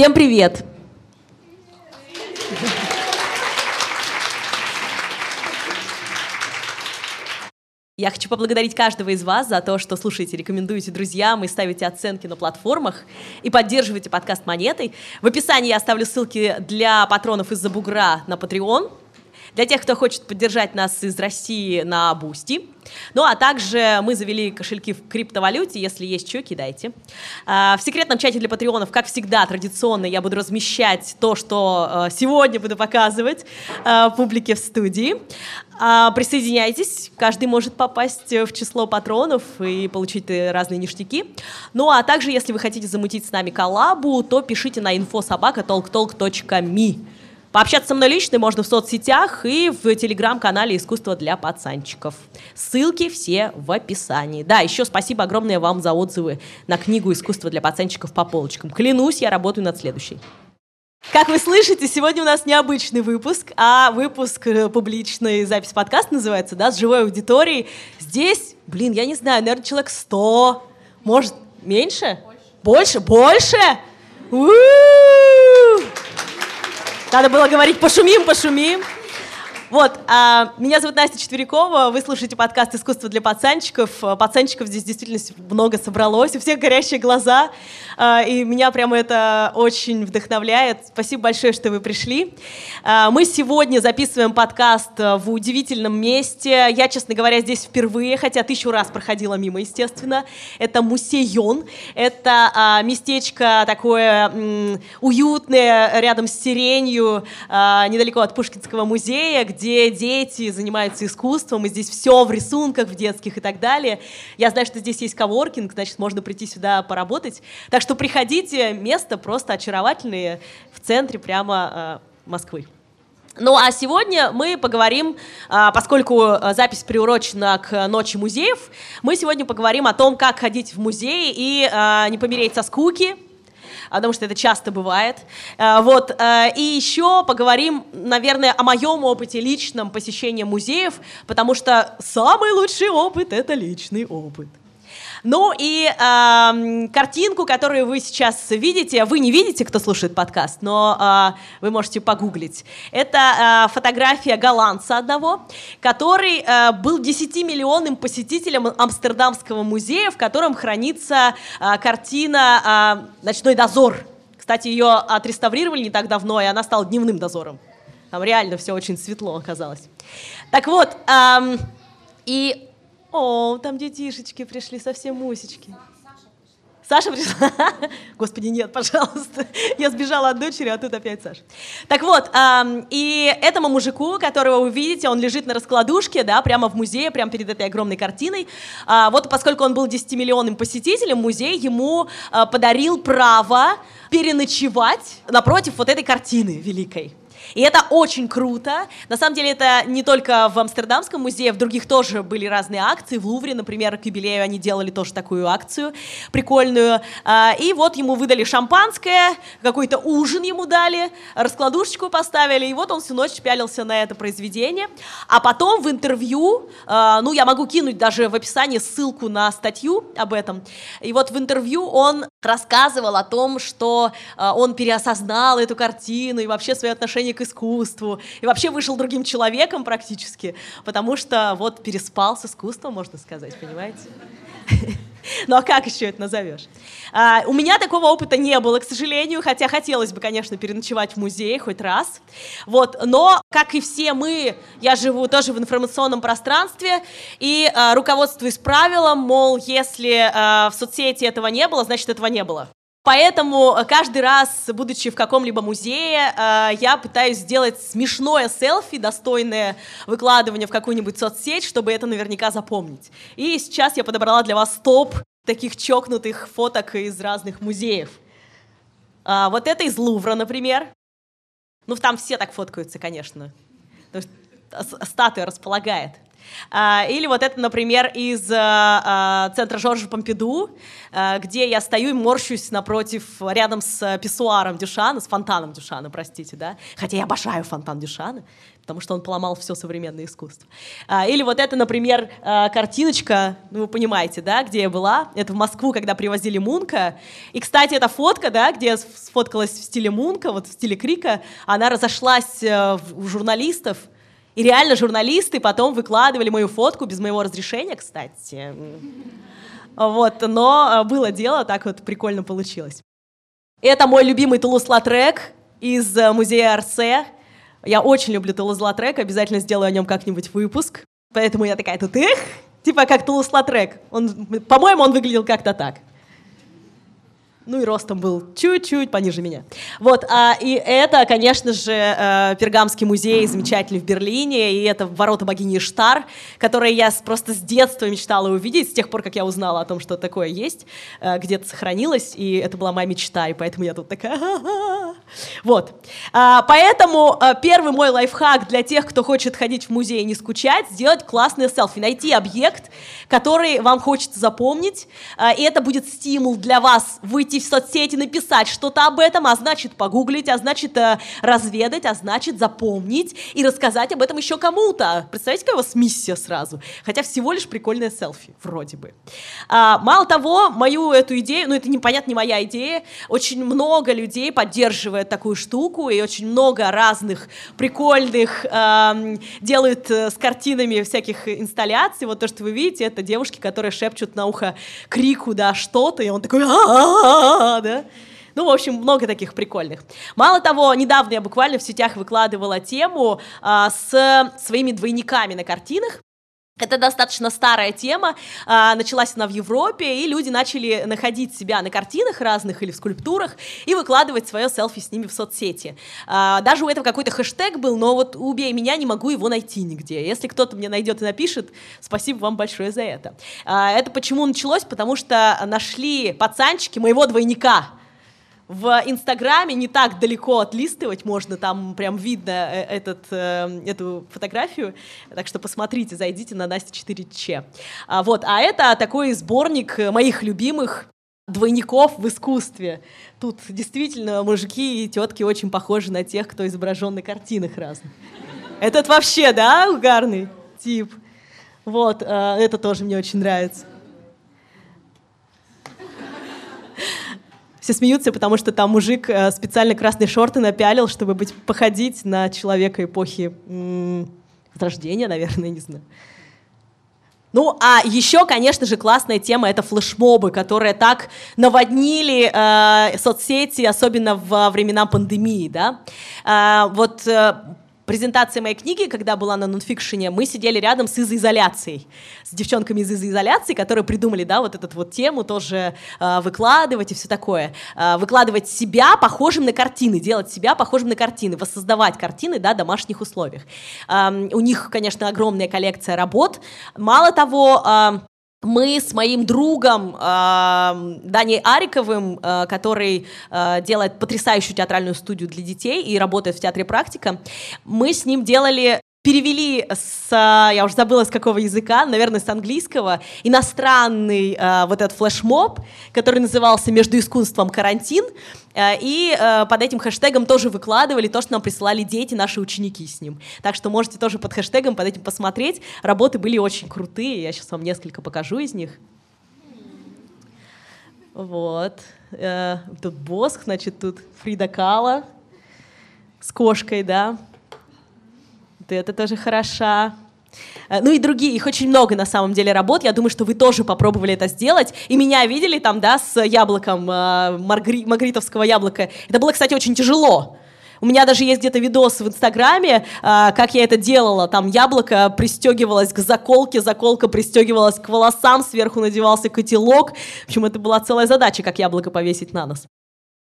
Всем привет! Я хочу поблагодарить каждого из вас за то, что слушаете, рекомендуете друзьям и ставите оценки на платформах и поддерживаете подкаст монетой. В описании я оставлю ссылки для патронов из-за бугра на Patreon. Для тех, кто хочет поддержать нас из России на Boosty. Ну, а также мы завели кошельки в криптовалюте, если есть что, кидайте. А, в секретном чате для патреонов, как всегда, традиционно я буду размещать то, что а, сегодня буду показывать а, публике в студии. Присоединяйтесь, каждый может попасть в число патронов и получить разные ништяки. Ну а также, если вы хотите замутить с нами коллабу, то пишите на infosobaka.talktalk.me. Пообщаться со мной лично можно в соцсетях и в телеграм-канале «Искусство для пацанчиков». Ссылки все в описании. Да, еще спасибо огромное вам за отзывы на книгу «Искусство для пацанчиков» по полочкам. Клянусь, я работаю над следующей. Как вы слышите, сегодня у нас необычный выпуск, а выпуск э, публичной запись подкаста называется, да, с живой аудиторией. Здесь, блин, я не знаю, наверное, человек 100, может, меньше? Больше? Больше? У-у-у! Надо было говорить «пошумим, пошумим». Вот, а, меня зовут Настя Четверякова, вы слушаете подкаст «Искусство для пацанчиков». А, пацанчиков здесь действительно много собралось, у всех горящие глаза, а, и меня прямо это очень вдохновляет. Спасибо большое, что вы пришли. А, мы сегодня записываем подкаст а, в удивительном месте. Я, честно говоря, здесь впервые, хотя тысячу раз проходила мимо, естественно. Это Мусейон, это а, местечко такое м, уютное, рядом с сиренью, а, недалеко от Пушкинского музея, где где дети занимаются искусством, и здесь все в рисунках, в детских и так далее. Я знаю, что здесь есть коворкинг, значит, можно прийти сюда поработать. Так что приходите, место просто очаровательное в центре прямо э, Москвы. Ну а сегодня мы поговорим, а, поскольку э, запись приурочена к Ночи музеев, мы сегодня поговорим о том, как ходить в музей и а, не помереть со скуки, потому что это часто бывает. Э, вот. Э, и еще поговорим, наверное, о моем опыте личном посещения музеев, потому что самый лучший опыт — это личный опыт. Ну и э, картинку, которую вы сейчас видите, вы не видите, кто слушает подкаст, но э, вы можете погуглить. Это э, фотография голландца одного, который э, был 10-миллионным посетителем Амстердамского музея, в котором хранится э, картина э, «Ночной дозор». Кстати, ее отреставрировали не так давно, и она стала дневным дозором. Там реально все очень светло оказалось. Так вот, эм, и о, там детишечки пришли, совсем мусечки. Саша пришла? Господи, нет, пожалуйста. Я сбежала от дочери, а тут опять Саша. Так вот, эм, и этому мужику, которого вы видите, он лежит на раскладушке, да, прямо в музее, прямо перед этой огромной картиной. Э, вот поскольку он был 10-миллионным посетителем, музей ему э, подарил право переночевать напротив вот этой картины великой. И это очень круто. На самом деле это не только в Амстердамском музее, в других тоже были разные акции. В Лувре, например, к юбилею они делали тоже такую акцию прикольную. А, и вот ему выдали шампанское, какой-то ужин ему дали, раскладушечку поставили, и вот он всю ночь пялился на это произведение. А потом в интервью, а, ну я могу кинуть даже в описании ссылку на статью об этом, и вот в интервью он рассказывал о том, что а, он переосознал эту картину и вообще свое отношение к искусству, и вообще вышел другим человеком практически, потому что вот переспал с искусством, можно сказать, понимаете? Ну а как еще это назовешь? А, у меня такого опыта не было, к сожалению, хотя хотелось бы, конечно, переночевать в музее хоть раз. Вот, но, как и все мы, я живу тоже в информационном пространстве и а, руководствуюсь правилом, мол, если а, в соцсети этого не было, значит этого не было. Поэтому э, каждый раз, будучи в каком-либо музее, э, я пытаюсь сделать смешное селфи, достойное выкладывания в какую-нибудь соцсеть, чтобы это наверняка запомнить. И сейчас я подобрала для вас топ таких чокнутых фоток из разных музеев. А, вот это из Лувра, например. Ну, там все так фоткаются, конечно. Статуя располагает. А, или вот это, например, из а, а, центра Жоржа Помпиду, где я стою и морщусь напротив, рядом с писсуаром Дюшана, с фонтаном Дюшана, простите, да, хотя я обожаю фонтан Дюшана, потому что он поломал все современное искусство. Или вот это, например, картиночка, ну вы понимаете, да, где я была, это в Москву, когда привозили Мунка, и, кстати, эта фотка, да, где я сфоткалась в стиле Мунка, вот в стиле Крика, она разошлась э, у журналистов, и реально журналисты потом выкладывали мою фотку без моего разрешения, кстати. Вот, но э, было дело, так вот прикольно получилось. Это мой любимый Тулуз-Лотрек из э, музея Орсе. Я очень люблю Тулуз-Лотрек, обязательно сделаю о нем как-нибудь выпуск. Поэтому я такая тут, эх, типа как Тулуз-Лотрек. Он, по-моему, он выглядел как-то так ну и ростом был чуть-чуть пониже меня. Вот, а, и это, конечно же, э, Пергамский музей, замечательный в Берлине, и это ворота богини Штар, которые я просто с детства мечтала увидеть, с тех пор, как я узнала о том, что такое есть, э, где-то сохранилось, и это была моя мечта, и поэтому я тут такая... Вот. А, поэтому а, первый мой лайфхак для тех, кто хочет ходить в музей и не скучать, сделать классные селфи, найти объект, который вам хочется запомнить, а, и это будет стимул для вас выйти в соцсети, написать что-то об этом, а значит погуглить, а значит э, разведать, а значит запомнить и рассказать об этом еще кому-то. Представляете, какая у вас миссия сразу? Хотя всего лишь прикольное селфи, вроде бы. А, мало того, мою эту идею, ну это непонятно, не моя идея, очень много людей поддерживает такую штуку, и очень много разных прикольных э, делают с картинами всяких инсталляций. Вот то, что вы видите, это девушки, которые шепчут на ухо крику, да, что-то, и он такой да? Ну, в общем, много таких прикольных. Мало того, недавно я буквально в сетях выкладывала тему а, с своими двойниками на картинах. Это достаточно старая тема, а, началась она в Европе, и люди начали находить себя на картинах разных или в скульптурах и выкладывать свое селфи с ними в соцсети. А, даже у этого какой-то хэштег был, но вот «убей меня» не могу его найти нигде. Если кто-то мне найдет и напишет, спасибо вам большое за это. А, это почему началось? Потому что нашли пацанчики моего двойника, в Инстаграме не так далеко отлистывать можно, там прям видно э, этот, э, эту фотографию, так что посмотрите, зайдите на Настя 4Ч. А, вот, а это такой сборник моих любимых двойников в искусстве. Тут действительно мужики и тетки очень похожи на тех, кто изображен на картинах разных. Этот вообще, да, угарный тип? Вот, э, это тоже мне очень нравится. Все смеются, потому что там мужик э, специально красные шорты напялил, чтобы быть, походить на человека эпохи м- Возрождения, наверное, не знаю. Ну, а еще, конечно же, классная тема — это флешмобы, которые так наводнили э, соцсети, особенно во времена пандемии, да. Э, вот э, презентации моей книги, когда была на нонфикшене, мы сидели рядом с изоляцией, с девчонками из изоляции, которые придумали, да, вот эту вот тему тоже э, выкладывать и все такое. Э, выкладывать себя похожим на картины, делать себя похожим на картины, воссоздавать картины, да, в домашних условиях. Э, у них, конечно, огромная коллекция работ. Мало того, э, мы с моим другом э, Даней Ариковым, э, который э, делает потрясающую театральную студию для детей и работает в театре «Практика», мы с ним делали перевели с, я уже забыла с какого языка, наверное, с английского, иностранный э, вот этот флешмоб, который назывался «Между искусством карантин», э, и э, под этим хэштегом тоже выкладывали то, что нам присылали дети, наши ученики с ним. Так что можете тоже под хэштегом под этим посмотреть. Работы были очень крутые, я сейчас вам несколько покажу из них. Вот. Э, тут Босх, значит, тут Фрида Кала с кошкой, да ты, это тоже хороша. Э, ну и другие, их очень много на самом деле работ. Я думаю, что вы тоже попробовали это сделать. И меня видели там, да, с яблоком, э, маргри, магритовского яблока. Это было, кстати, очень тяжело. У меня даже есть где-то видос в Инстаграме, э, как я это делала. Там яблоко пристегивалось к заколке, заколка пристегивалась к волосам, сверху надевался котелок. В общем, это была целая задача, как яблоко повесить на нос.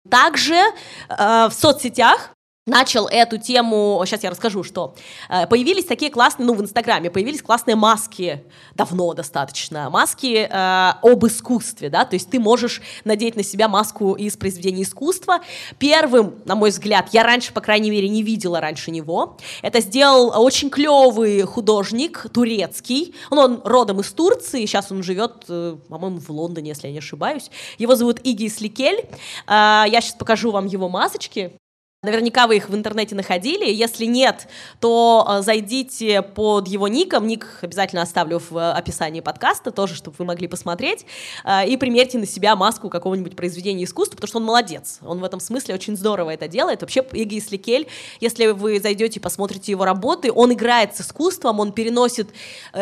Также э, в соцсетях начал эту тему, сейчас я расскажу, что э, появились такие классные, ну, в Инстаграме появились классные маски, давно достаточно, маски э, об искусстве, да, то есть ты можешь надеть на себя маску из произведения искусства. Первым, на мой взгляд, я раньше, по крайней мере, не видела раньше него, это сделал очень клевый художник, турецкий, он, он родом из Турции, сейчас он живет, э, по-моему, в Лондоне, если я не ошибаюсь, его зовут Иги Сликель, э, я сейчас покажу вам его масочки, Наверняка вы их в интернете находили. Если нет, то э, зайдите под его ником. Ник обязательно оставлю в э, описании подкаста, тоже, чтобы вы могли посмотреть. Э, и примерьте на себя маску какого-нибудь произведения искусства, потому что он молодец. Он в этом смысле очень здорово это делает. Вообще, Иги Сликель, если вы зайдете и посмотрите его работы, он играет с искусством, он переносит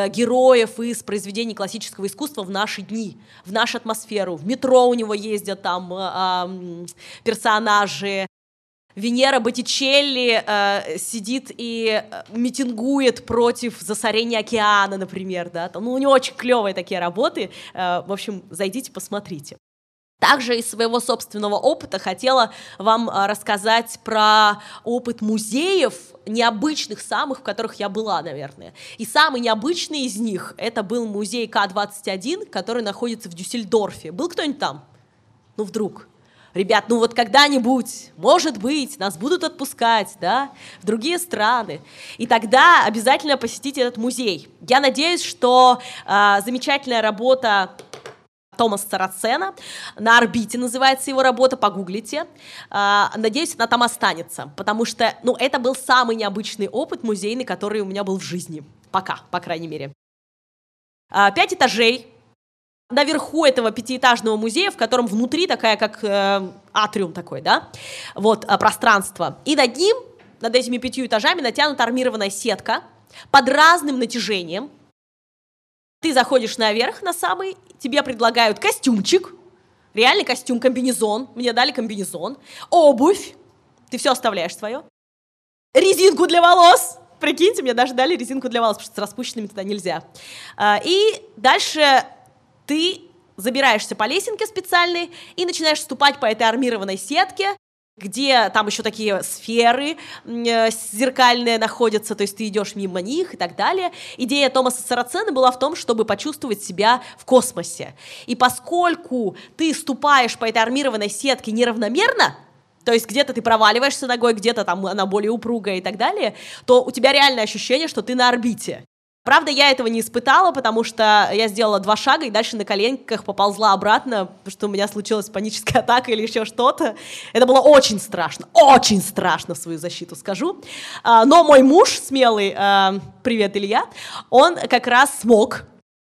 героев из произведений классического искусства в наши дни, в нашу атмосферу. В метро у него ездят там персонажи, Венера Боттичелли э, сидит и э, митингует против засорения океана, например, да, там, ну, у него очень клевые такие работы, э, в общем, зайдите, посмотрите. Также из своего собственного опыта хотела вам э, рассказать про опыт музеев, необычных самых, в которых я была, наверное. И самый необычный из них, это был музей К-21, который находится в Дюссельдорфе. Был кто-нибудь там? Ну, вдруг ребят, ну вот когда-нибудь, может быть, нас будут отпускать, да, в другие страны, и тогда обязательно посетите этот музей. Я надеюсь, что э, замечательная работа Томаса Сарацена. На орбите называется его работа, погуглите. А, надеюсь, она там останется, потому что, ну, это был самый необычный опыт музейный, который у меня был в жизни. Пока, по крайней мере. А, пять этажей, наверху этого пятиэтажного музея, в котором внутри такая, как э, атриум такой, да, вот, э, пространство. И над ним, над этими пятью этажами натянута армированная сетка под разным натяжением. Ты заходишь наверх на самый, тебе предлагают костюмчик, реальный костюм, комбинезон, мне дали комбинезон, обувь, ты все оставляешь свое, резинку для волос, прикиньте, мне даже дали резинку для волос, потому что с распущенными туда нельзя. А, и дальше ты забираешься по лесенке специальной и начинаешь ступать по этой армированной сетке, где там еще такие сферы э, зеркальные находятся, то есть ты идешь мимо них и так далее. Идея Томаса Сарацена была в том, чтобы почувствовать себя в космосе. И поскольку ты ступаешь по этой армированной сетке неравномерно, то есть где-то ты проваливаешься ногой, где-то там она более упругая и так далее, то у тебя реальное ощущение, что ты на орбите. Правда, я этого не испытала, потому что я сделала два шага и дальше на коленках поползла обратно, потому что у меня случилась паническая атака или еще что-то. Это было очень страшно, очень страшно в свою защиту скажу. А, но мой муж смелый, а, привет, Илья, он как раз смог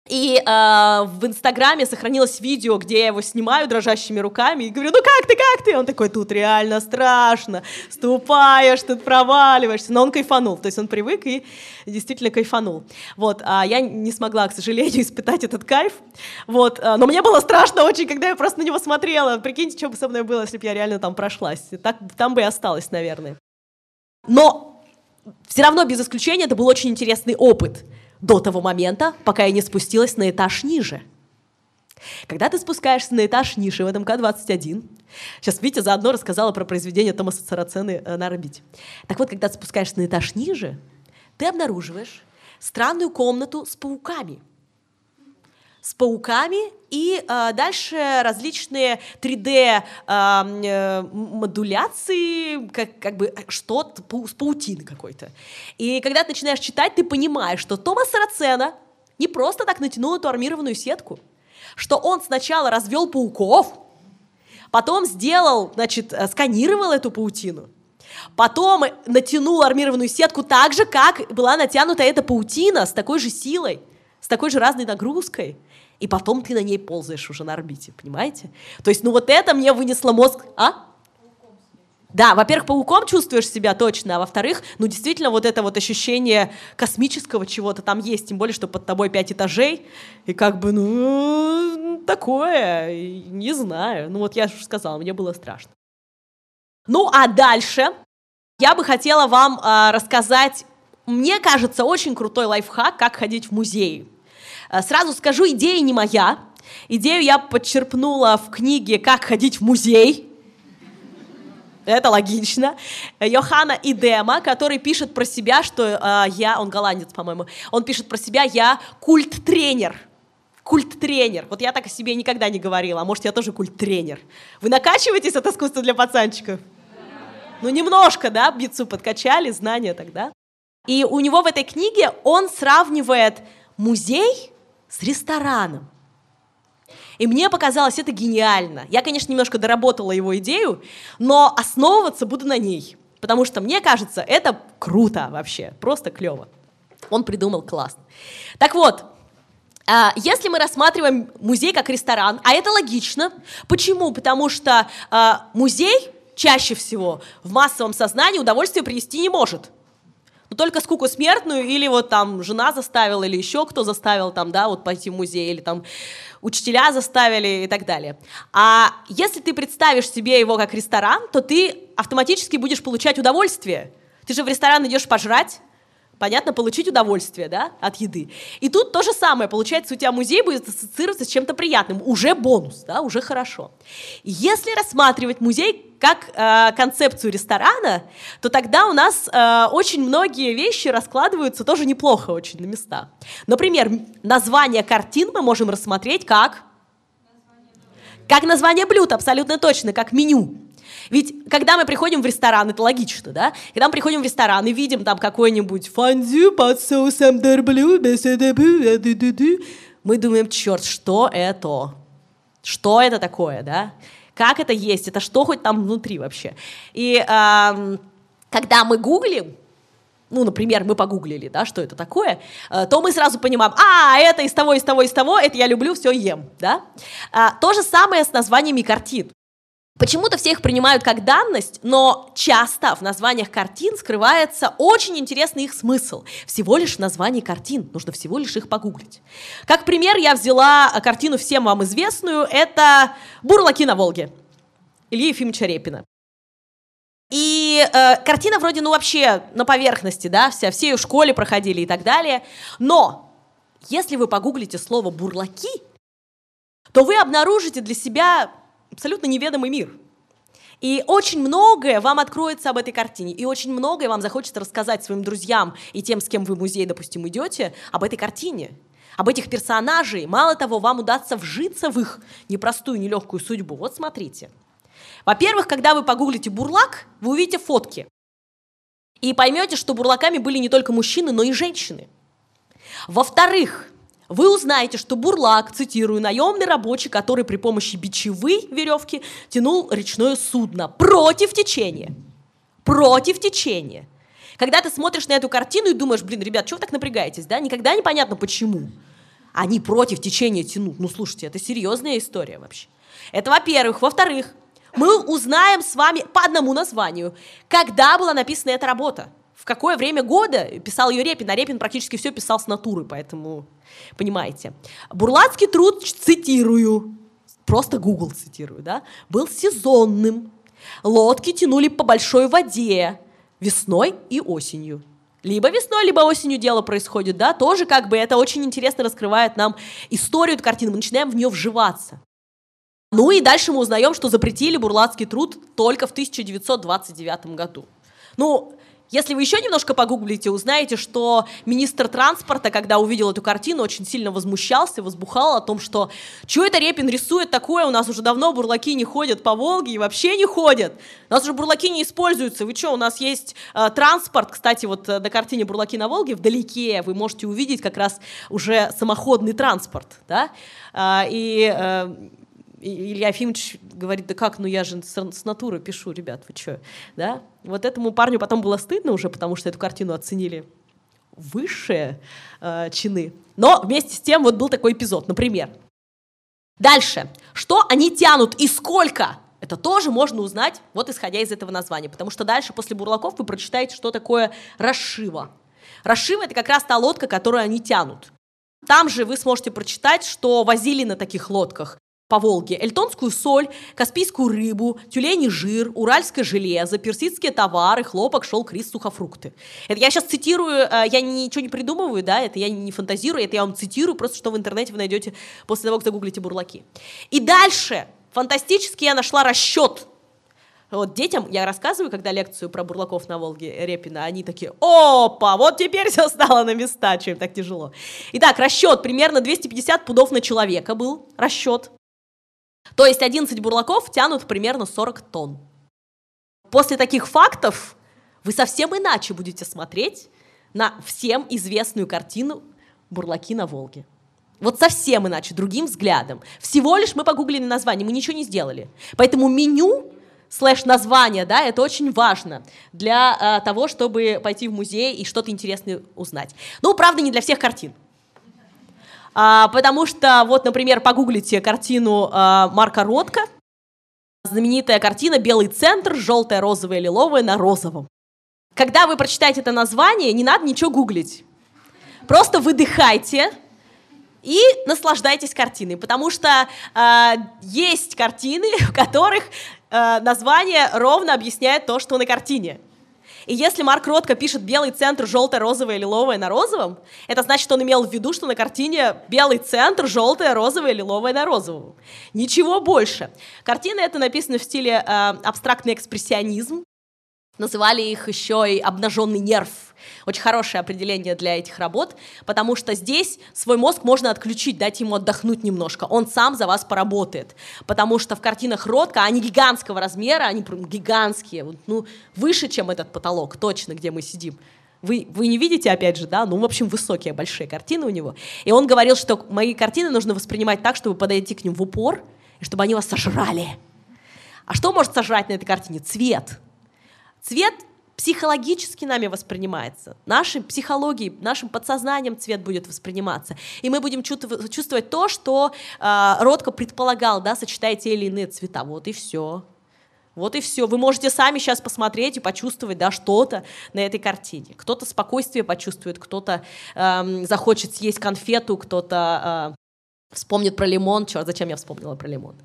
и э, в Инстаграме сохранилось видео, где я его снимаю дрожащими руками и говорю, ну как ты, как ты? Он такой, тут реально страшно, ступаешь, тут проваливаешься. Но он кайфанул, то есть он привык и действительно кайфанул. Вот, а я не смогла, к сожалению, испытать этот кайф. Вот, а, но мне было страшно очень, когда я просто на него смотрела. Прикиньте, что бы со мной было, если бы я реально там прошлась. Так, там бы и осталась, наверное. Но все равно, без исключения, это был очень интересный опыт до того момента, пока я не спустилась на этаж ниже. Когда ты спускаешься на этаж ниже в этом К-21, сейчас Витя заодно рассказала про произведение Томаса Сарацены э, на орбите. Так вот, когда ты спускаешься на этаж ниже, ты обнаруживаешь странную комнату с пауками – с пауками и э, дальше различные 3D э, э, модуляции, как, как бы что-то с паутины какой-то. И когда ты начинаешь читать, ты понимаешь, что Томас Сарацена не просто так натянул эту армированную сетку, что он сначала развел пауков, потом сделал, значит, э, сканировал эту паутину, потом натянул армированную сетку так же, как была натянута эта паутина, с такой же силой, с такой же разной нагрузкой и потом ты на ней ползаешь уже на орбите, понимаете? То есть, ну вот это мне вынесло мозг... А? Да, во-первых, пауком чувствуешь себя точно, а во-вторых, ну действительно вот это вот ощущение космического чего-то там есть, тем более, что под тобой пять этажей, и как бы, ну, такое, не знаю. Ну вот я же сказала, мне было страшно. Ну а дальше я бы хотела вам э, рассказать, мне кажется, очень крутой лайфхак, как ходить в музей. Э, сразу скажу, идея не моя. Идею я подчерпнула в книге «Как ходить в музей». Это логично. Йохана Идема, который пишет про себя, что э, я, он голландец, по-моему, он пишет про себя, я культ-тренер. Культ-тренер. Вот я так о себе никогда не говорила, а может, я тоже культ-тренер. Вы накачиваетесь от искусства для пацанчиков? Ну, немножко, да, бицу подкачали, знания тогда. И у него в этой книге он сравнивает музей с рестораном. И мне показалось это гениально. Я, конечно, немножко доработала его идею, но основываться буду на ней. Потому что мне кажется, это круто вообще, просто клево. Он придумал классно. Так вот, а, если мы рассматриваем музей как ресторан, а это логично, почему? Потому что а, музей чаще всего в массовом сознании удовольствие принести не может но только скуку смертную, или вот там жена заставила, или еще кто заставил там, да, вот пойти в музей, или там учителя заставили и так далее. А если ты представишь себе его как ресторан, то ты автоматически будешь получать удовольствие. Ты же в ресторан идешь пожрать, понятно, получить удовольствие, да, от еды. И тут то же самое, получается, у тебя музей будет ассоциироваться с чем-то приятным, уже бонус, да, уже хорошо. Если рассматривать музей как э, концепцию ресторана, то тогда у нас э, очень многие вещи раскладываются тоже неплохо очень на места. Например, название картин мы можем рассмотреть как... Как название блюд, абсолютно точно, как меню. Ведь когда мы приходим в ресторан, это логично, да? Когда мы приходим в ресторан и видим там какой-нибудь фондю под соусом дерблю, мы думаем, черт, что это? Что это такое, да? Как это есть? Это что хоть там внутри вообще? И э, когда мы гуглим, ну, например, мы погуглили, да, что это такое, э, то мы сразу понимаем, а, это из того, из того, из того, это я люблю, все ем, да. А, то же самое с названиями картин. Почему-то все их принимают как данность, но часто в названиях картин скрывается очень интересный их смысл. Всего лишь в названии картин, нужно всего лишь их погуглить. Как пример я взяла картину всем вам известную, это «Бурлаки на Волге» Ильи Ефимовича Репина. И э, картина вроде, ну вообще на поверхности, да, вся, все ее в школе проходили и так далее. Но если вы погуглите слово «бурлаки», то вы обнаружите для себя абсолютно неведомый мир. И очень многое вам откроется об этой картине, и очень многое вам захочется рассказать своим друзьям и тем, с кем вы в музей, допустим, идете, об этой картине, об этих персонажей. Мало того, вам удастся вжиться в их непростую, нелегкую судьбу. Вот смотрите. Во-первых, когда вы погуглите «бурлак», вы увидите фотки. И поймете, что бурлаками были не только мужчины, но и женщины. Во-вторых, вы узнаете, что Бурлак, цитирую, наемный рабочий, который при помощи бичевой веревки тянул речное судно против течения. Против течения. Когда ты смотришь на эту картину и думаешь, блин, ребят, чего вы так напрягаетесь, да? Никогда непонятно почему. Они против течения тянут. Ну, слушайте, это серьезная история вообще. Это во-первых. Во-вторых, мы узнаем с вами по одному названию, когда была написана эта работа в какое время года писал ее Репин, а Репин практически все писал с натуры, поэтому понимаете. Бурлацкий труд, цитирую, просто Google цитирую, да, был сезонным. Лодки тянули по большой воде весной и осенью. Либо весной, либо осенью дело происходит, да, тоже как бы это очень интересно раскрывает нам историю этой картины, мы начинаем в нее вживаться. Ну и дальше мы узнаем, что запретили бурлацкий труд только в 1929 году. Ну, если вы еще немножко погуглите, узнаете, что министр транспорта, когда увидел эту картину, очень сильно возмущался, возбухал о том, что что это Репин рисует такое, у нас уже давно бурлаки не ходят по Волге и вообще не ходят. У нас уже бурлаки не используются. Вы что, у нас есть э, транспорт, кстати, вот э, на картине «Бурлаки на Волге» вдалеке вы можете увидеть как раз уже самоходный транспорт, да, э, и э, Илья Ефимович говорит, да как, ну я же с, натуры пишу, ребят, вы что, да? Вот этому парню потом было стыдно уже, потому что эту картину оценили высшие э, чины. Но вместе с тем вот был такой эпизод, например. Дальше. Что они тянут и сколько? Это тоже можно узнать, вот исходя из этого названия, потому что дальше, после бурлаков, вы прочитаете, что такое расшива. Расшива — это как раз та лодка, которую они тянут. Там же вы сможете прочитать, что возили на таких лодках по Волге эльтонскую соль, каспийскую рыбу, тюлени жир, уральское железо, персидские товары, хлопок, шелк, рис, сухофрукты. Это я сейчас цитирую, э, я ничего не придумываю, да, это я не фантазирую, это я вам цитирую, просто что в интернете вы найдете после того, как загуглите бурлаки. И дальше, фантастически я нашла расчет Вот детям я рассказываю, когда лекцию про бурлаков на Волге Репина, они такие, опа, вот теперь все стало на места, чем так тяжело. Итак, расчет примерно 250 пудов на человека был расчет. То есть 11 бурлаков тянут примерно 40 тонн. После таких фактов вы совсем иначе будете смотреть на всем известную картину «Бурлаки на Волге». Вот совсем иначе, другим взглядом. Всего лишь мы погуглили название, мы ничего не сделали. Поэтому меню слэш название, да, это очень важно для а, того, чтобы пойти в музей и что-то интересное узнать. Ну, правда, не для всех картин. А, потому что, вот, например, погуглите картину а, Марка Ротко, знаменитая картина «Белый центр», желтое, розовое, лиловое на розовом. Когда вы прочитаете это название, не надо ничего гуглить. Просто выдыхайте, и наслаждайтесь картиной, потому что э, есть картины, в которых э, название ровно объясняет то, что на картине. И если Марк Ротко пишет белый центр, желтое, розовое, лиловое на розовом, это значит, он имел в виду, что на картине белый центр, желтое, розовое, лиловое на розовом. Ничего больше. Картина это написана в стиле э, абстрактный экспрессионизм. Называли их еще и обнаженный нерв. Очень хорошее определение для этих работ, потому что здесь свой мозг можно отключить, дать ему отдохнуть немножко. Он сам за вас поработает. Потому что в картинах Ротко они гигантского размера, они прям гигантские, ну, выше, чем этот потолок, точно, где мы сидим. Вы, вы не видите, опять же, да? Ну, в общем, высокие, большие картины у него. И он говорил, что мои картины нужно воспринимать так, чтобы подойти к ним в упор, и чтобы они вас сожрали. А что может сожрать на этой картине? Цвет. Цвет психологически нами воспринимается. Нашей психологией, нашим подсознанием цвет будет восприниматься. И мы будем чувствовать то, что э, Ротко предполагал, да, сочетая те или иные цвета. Вот и все. Вот и все. Вы можете сами сейчас посмотреть и почувствовать да, что-то на этой картине. Кто-то спокойствие почувствует, кто-то э, захочет съесть конфету, кто-то э, вспомнит про лимон. Черт, зачем я вспомнила про лимон?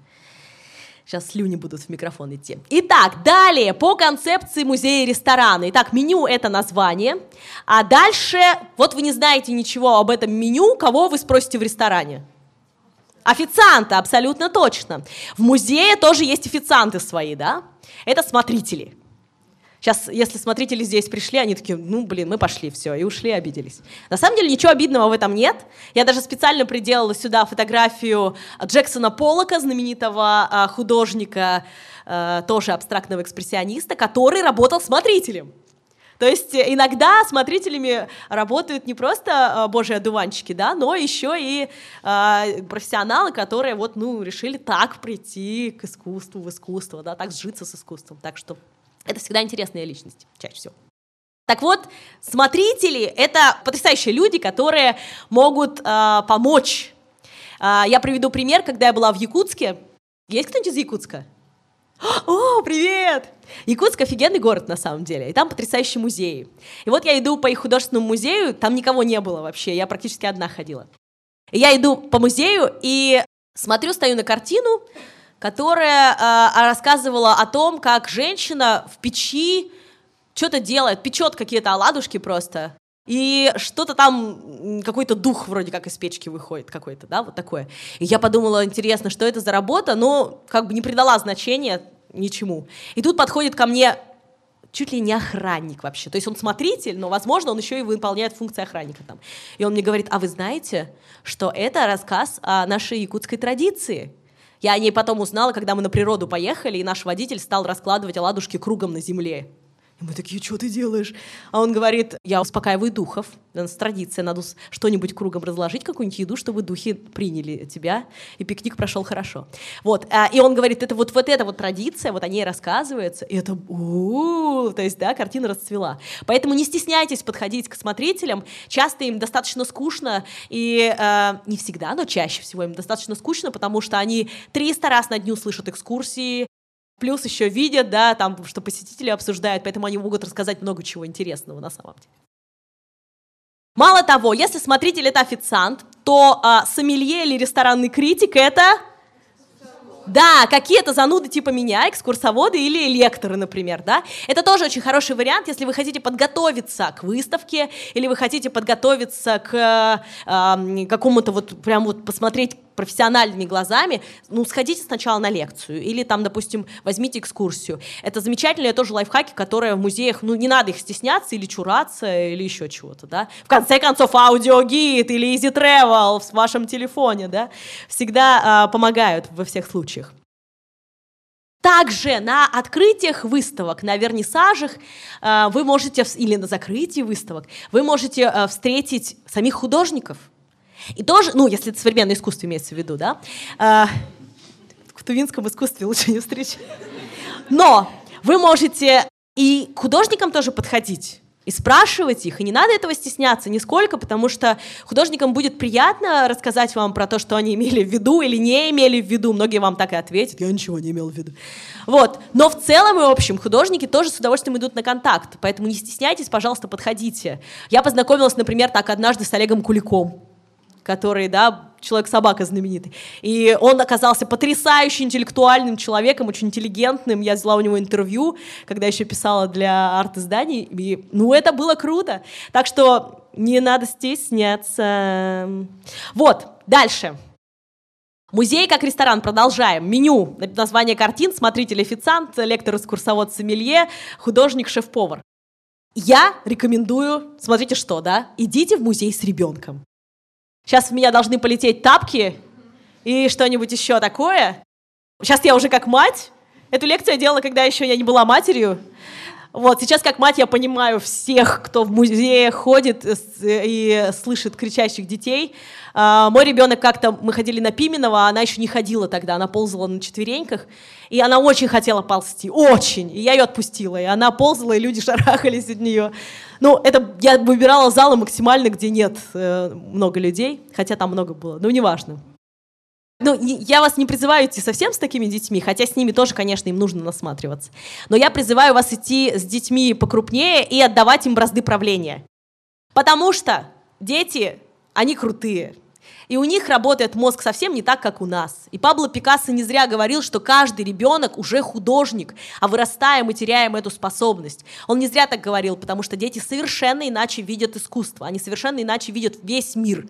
Сейчас слюни будут в микрофон идти. Итак, далее по концепции музея и ресторана. Итак, меню — это название. А дальше, вот вы не знаете ничего об этом меню, кого вы спросите в ресторане? Официанта, абсолютно точно. В музее тоже есть официанты свои, да? Это смотрители. Сейчас, если смотрители здесь пришли, они такие, ну, блин, мы пошли, все, и ушли, обиделись. На самом деле ничего обидного в этом нет. Я даже специально приделала сюда фотографию Джексона Поллока, знаменитого а, художника, а, тоже абстрактного экспрессиониста, который работал смотрителем. То есть иногда смотрителями работают не просто а, божьи одуванчики, да, но еще и э, профессионалы, которые вот, ну, решили так прийти к искусству, в искусство, да, так сжиться с искусством. Так что это всегда интересные личности, чаще всего. Так вот, смотрители — это потрясающие люди, которые могут э, помочь. Э, я приведу пример, когда я была в Якутске. Есть кто-нибудь из Якутска? О, привет! Якутск офигенный город на самом деле, и там потрясающие музеи. И вот я иду по их художественному музею, там никого не было вообще, я практически одна ходила. И я иду по музею и смотрю, стою на картину, которая э, рассказывала о том, как женщина в печи что-то делает, печет какие-то оладушки просто, и что-то там, какой-то дух вроде как из печки выходит какой-то, да, вот такое. И я подумала, интересно, что это за работа, но как бы не придала значения ничему. И тут подходит ко мне чуть ли не охранник вообще. То есть он смотритель, но, возможно, он еще и выполняет функции охранника там. И он мне говорит, а вы знаете, что это рассказ о нашей якутской традиции? Я о ней потом узнала, когда мы на природу поехали, и наш водитель стал раскладывать оладушки кругом на земле. И мы такие, что ты делаешь? А он говорит, я успокаиваю духов. У нас традиция, надо что-нибудь кругом разложить, какую-нибудь еду, чтобы духи приняли тебя, и пикник прошел хорошо. Вот. А, и он говорит, это вот, вот эта вот традиция, вот о ней рассказывается, и это, у то есть, да, картина расцвела. Поэтому не стесняйтесь подходить к смотрителям, часто им достаточно скучно, и э, не всегда, но чаще всего им достаточно скучно, потому что они 300 раз на дню слышат экскурсии, Плюс еще видят, да, там, что посетители обсуждают, поэтому они могут рассказать много чего интересного на самом деле. Мало того, если смотритель это официант, то а, сомелье или ресторанный критик это да, какие-то зануды типа меня, экскурсоводы или лекторы, например, да. Это тоже очень хороший вариант, если вы хотите подготовиться к выставке или вы хотите подготовиться к э, какому-то вот прям вот посмотреть профессиональными глазами, ну, сходите сначала на лекцию или там, допустим, возьмите экскурсию. Это замечательные тоже лайфхаки, которые в музеях, ну, не надо их стесняться или чураться или еще чего-то, да. В конце концов, аудиогид или Easy Travel в вашем телефоне, да, всегда э, помогают во всех случаях. Также на открытиях выставок, на вернисажах э, вы можете, или на закрытии выставок, вы можете э, встретить самих художников. И тоже, ну, если это современное искусство имеется в виду, да, э, в тувинском искусстве лучше не встречать. Но вы можете и к художникам тоже подходить и спрашивать их. И не надо этого стесняться нисколько, потому что художникам будет приятно рассказать вам про то, что они имели в виду или не имели в виду. Многие вам так и ответят, я ничего не имел в виду. Вот. Но в целом и общем художники тоже с удовольствием идут на контакт, поэтому не стесняйтесь, пожалуйста, подходите. Я познакомилась, например, так однажды с Олегом Куликом который, да, человек-собака знаменитый. И он оказался потрясающе интеллектуальным человеком, очень интеллигентным. Я взяла у него интервью, когда еще писала для арт-изданий. И, ну, это было круто. Так что не надо стесняться. Вот, дальше. Музей как ресторан. Продолжаем. Меню. Название картин. Смотритель, официант, лектор, экскурсовод, сомелье, художник, шеф-повар. Я рекомендую, смотрите что, да, идите в музей с ребенком. Сейчас в меня должны полететь тапки и что-нибудь еще такое. Сейчас я уже как мать. Эту лекцию я делала, когда еще я не была матерью. Вот, сейчас как мать я понимаю всех, кто в музее ходит и слышит кричащих детей. А, мой ребенок как-то, мы ходили на Пименова, она еще не ходила тогда, она ползала на четвереньках, и она очень хотела ползти, очень, и я ее отпустила, и она ползала, и люди шарахались от нее. Ну, это я выбирала залы максимально, где нет э, много людей, хотя там много было, но неважно. Ну, я вас не призываю идти совсем с такими детьми, хотя с ними тоже, конечно, им нужно насматриваться. Но я призываю вас идти с детьми покрупнее и отдавать им бразды правления. Потому что дети, они крутые. И у них работает мозг совсем не так, как у нас. И Пабло Пикассо не зря говорил, что каждый ребенок уже художник, а вырастая мы теряем эту способность. Он не зря так говорил, потому что дети совершенно иначе видят искусство, они совершенно иначе видят весь мир.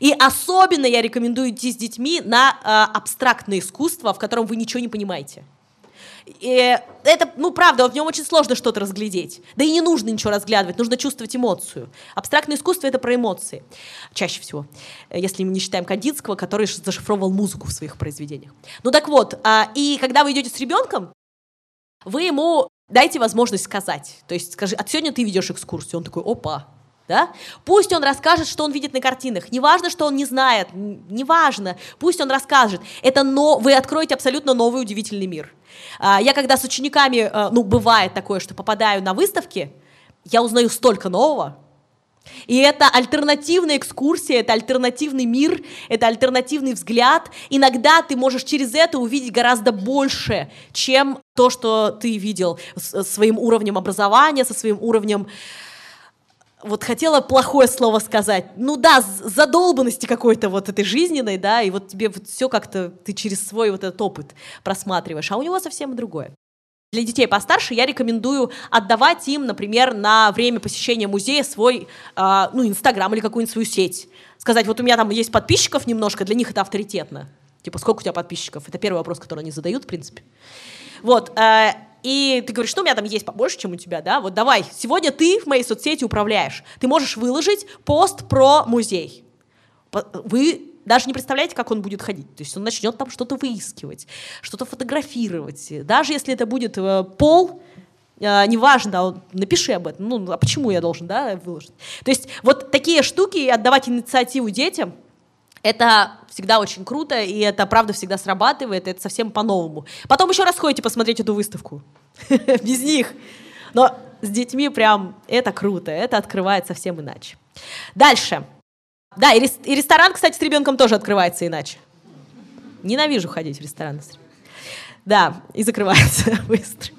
И особенно я рекомендую идти с детьми на э, абстрактное искусство, в котором вы ничего не понимаете. И это, ну, правда, в нем очень сложно что-то разглядеть. Да и не нужно ничего разглядывать, нужно чувствовать эмоцию. Абстрактное искусство — это про эмоции, чаще всего, если мы не считаем Кандинского, который зашифровывал музыку в своих произведениях. Ну так вот, а, и когда вы идете с ребенком, вы ему дайте возможность сказать. То есть скажи, от сегодня ты ведешь экскурсию. Он такой, опа, да? Пусть он расскажет, что он видит на картинах. Неважно, что он не знает, неважно. Пусть он расскажет. Это но... Вы откроете абсолютно новый удивительный мир. А, я когда с учениками, э, ну, бывает такое, что попадаю на выставки, я узнаю столько нового. И это альтернативная экскурсия, это альтернативный мир, это альтернативный взгляд. Иногда ты можешь через это увидеть гораздо больше, чем то, что ты видел с своим уровнем образования, со своим уровнем вот хотела плохое слово сказать. Ну да, задолбанности какой-то вот этой жизненной, да, и вот тебе вот все как-то ты через свой вот этот опыт просматриваешь, а у него совсем другое. Для детей постарше я рекомендую отдавать им, например, на время посещения музея свой, э, ну, Инстаграм или какую-нибудь свою сеть. Сказать, вот у меня там есть подписчиков немножко, для них это авторитетно. Типа, сколько у тебя подписчиков? Это первый вопрос, который они задают, в принципе. Вот. Э, и ты говоришь, что у меня там есть побольше, чем у тебя, да, вот давай, сегодня ты в моей соцсети управляешь, ты можешь выложить пост про музей. Вы даже не представляете, как он будет ходить. То есть он начнет там что-то выискивать, что-то фотографировать. Даже если это будет э, пол, э, неважно, напиши об этом. Ну, а почему я должен, да, выложить? То есть вот такие штуки, отдавать инициативу детям, это всегда очень круто, и это правда всегда срабатывает, это совсем по-новому. Потом еще раз ходите посмотреть эту выставку. Без них. Но с детьми прям это круто, это открывает совсем иначе. Дальше. Да, и, ресторан, кстати, с ребенком тоже открывается иначе. Ненавижу ходить в ребенком. Да, и закрывается быстро.